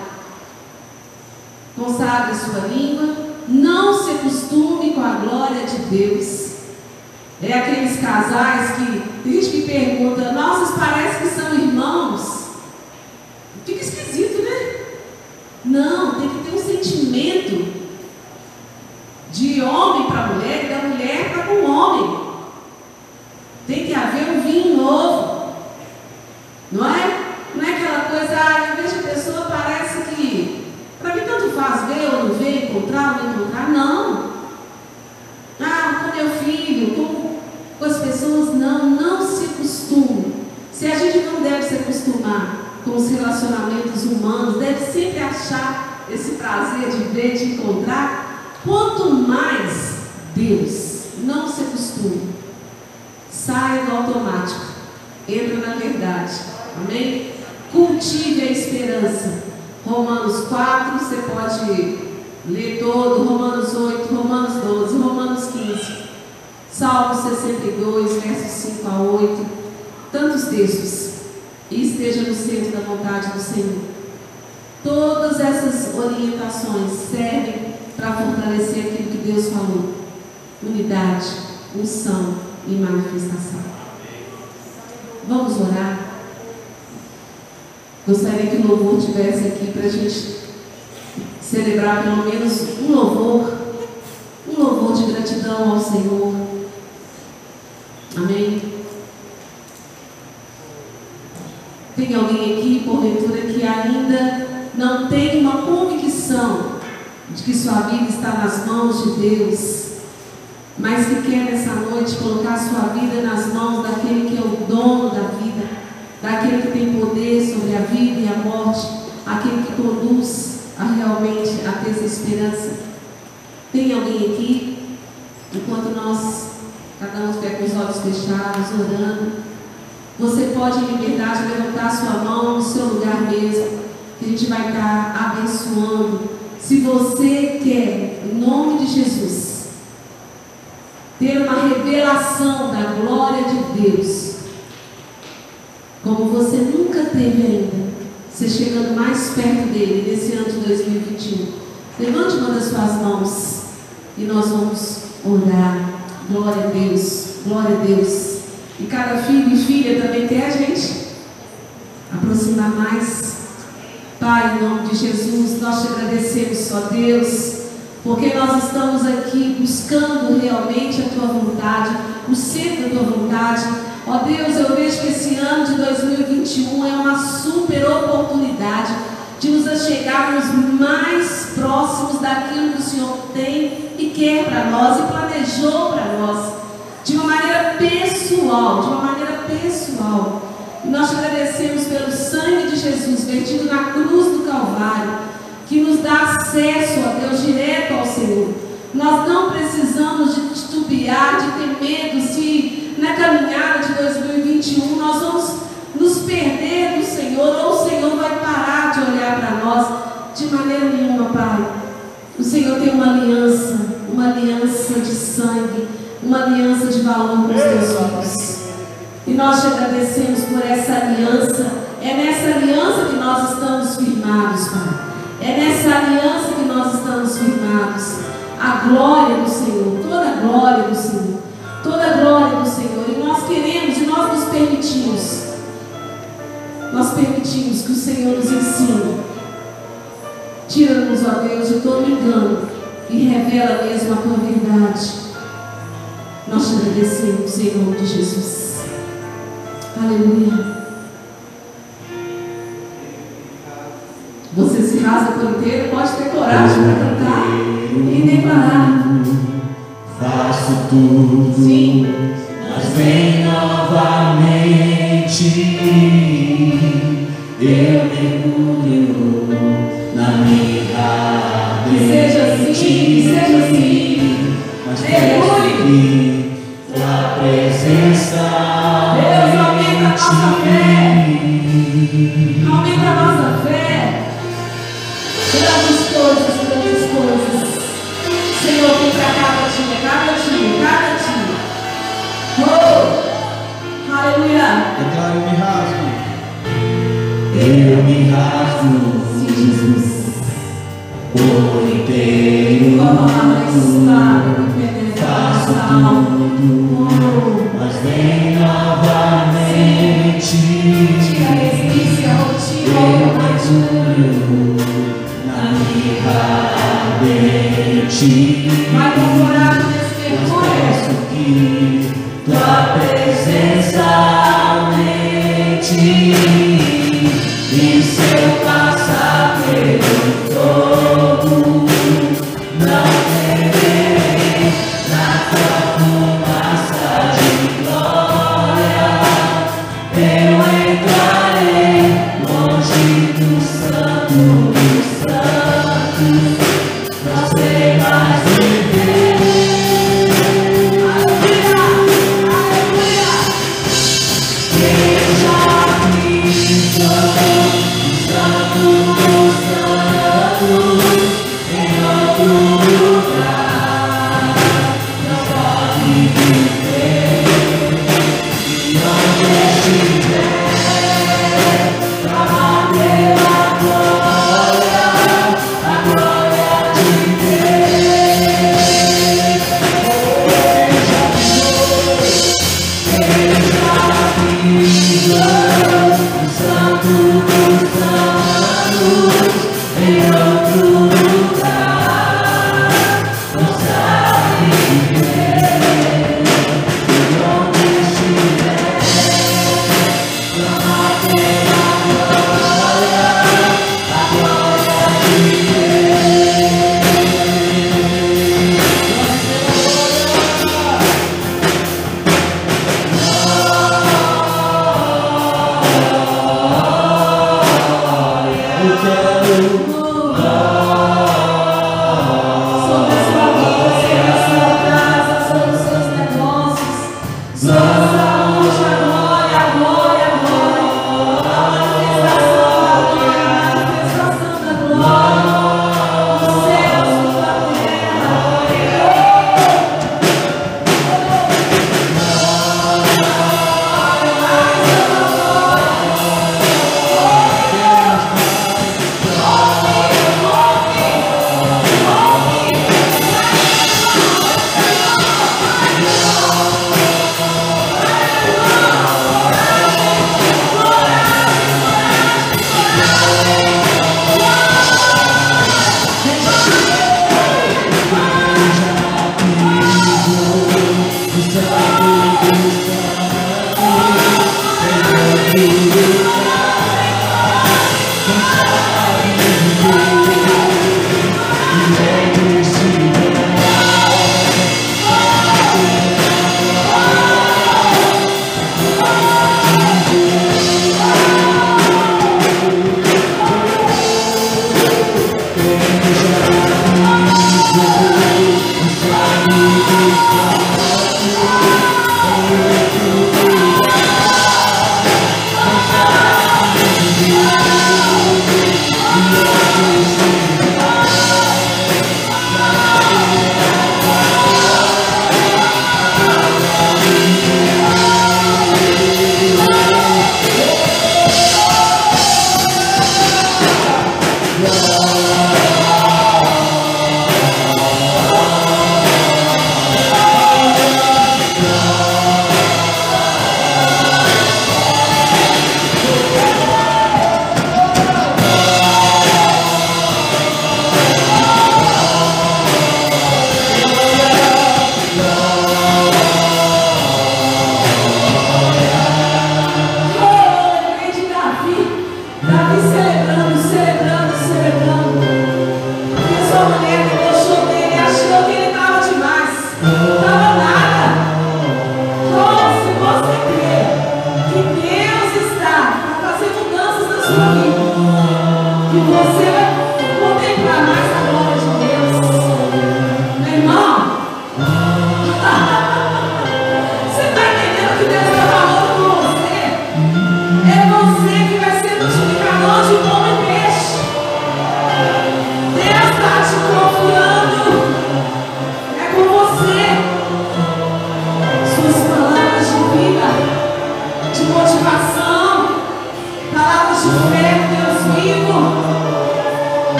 Consagre a sua língua. Não se acostume com a glória de Deus. É aqueles casais que gente que pergunta, nossa, parece que são irmãos. Fica esquisito, né? Não, tem que ter um sentimento de homem para mulher e da mulher para o homem. Tem que haver um vinho novo. Não é? Não é aquela coisa, ah, eu vejo a pessoa, parece que. Para mim tanto faz ver ou não ver, encontrar ou não encontrar. Não. Ah, com meu filho, com, com as pessoas, não, não se acostume. Se a gente não deve se acostumar com os relacionamentos humanos, deve sempre achar esse prazer de ver, de encontrar. Quanto mais Deus, não se acostume. Saia do automático, entra na verdade. Amém? Cultive a esperança. Romanos 4, você pode ler todo, Romanos 8, Romanos 12, Romanos 15, Salmo 62, versos 5 a 8, tantos textos. E esteja no centro da vontade do Senhor. Todas essas orientações servem para fortalecer aquilo que Deus falou: unidade, unção e manifestação. Vamos orar. Gostaria que o louvor tivesse aqui para a gente celebrar pelo menos um louvor, um louvor de gratidão ao Senhor. Amém? Tem alguém aqui, porventura, que ainda não tem uma convicção de que sua vida está nas mãos de Deus, mas que quer nessa noite colocar sua vida nas mãos daquele que é o dono da vida, daquele que tem poder sobre a vida e a morte, aquele que conduz a realmente a ter essa esperança. Tem alguém aqui, enquanto nós, cada um com os olhos fechados, orando, você pode em liberdade levantar sua mão no seu lugar mesmo, que a gente vai estar abençoando. Se você quer, em nome de Jesus, ter uma revelação da glória de Deus, como você nunca teve ainda, você chegando mais perto dele nesse ano de 2021. Levante uma das suas mãos e nós vamos orar. Glória a Deus, glória a Deus. E cada filho e filha também quer a gente aproximar mais. Pai, em nome de Jesus, nós te agradecemos, ó Deus, porque nós estamos aqui buscando realmente a tua vontade, o centro da tua vontade. Ó Deus, eu vejo que esse ano de 2021 é uma super oportunidade de nos achegarmos mais próximos daquilo que o Senhor tem e quer para nós e planejou para nós, de uma maneira pessoal, de uma maneira pessoal. Nós te agradecemos pelo sangue de Jesus vertido na cruz do Calvário, que nos dá acesso, ó Deus, direto ao Senhor. Nós não precisamos de titubear, de ter medo se na caminhada de 2021 nós vamos nos perder do Senhor ou o Senhor vai parar de olhar para nós de maneira nenhuma, Pai. O Senhor tem uma aliança, uma aliança de sangue, uma aliança de valor com os teus filhos. E nós te agradecemos por essa aliança. É nessa aliança que nós estamos firmados, Pai. É nessa aliança que nós estamos firmados. A glória do Senhor, toda a glória do Senhor, toda a glória do Senhor. E nós queremos e nós nos permitimos. Nós permitimos que o Senhor nos ensine. Tira-nos, ó Deus, de todo engano e revela mesmo a tua verdade. Nós te agradecemos em nome de Jesus. Aleluia. Você se rasga por inteiro, pode ter coragem para cantar e declarar. Faço tudo, Sim. mas vem novamente. Eu mergulho na minha Que seja assim, que seja assim. Mas Mergulhe. Deus aumenta a nossa fé. Aumenta a nossa fé. Grandes coisas grandes coisas. Senhor vem para cada dia cada dia cada dia oh aleluia. Eu me rasgo. Eu me rasgo. Sim Jesus. Por inteiro como está em ti. Mas Pois que tua presença aumente e seu passar pelo todo não temerei na tua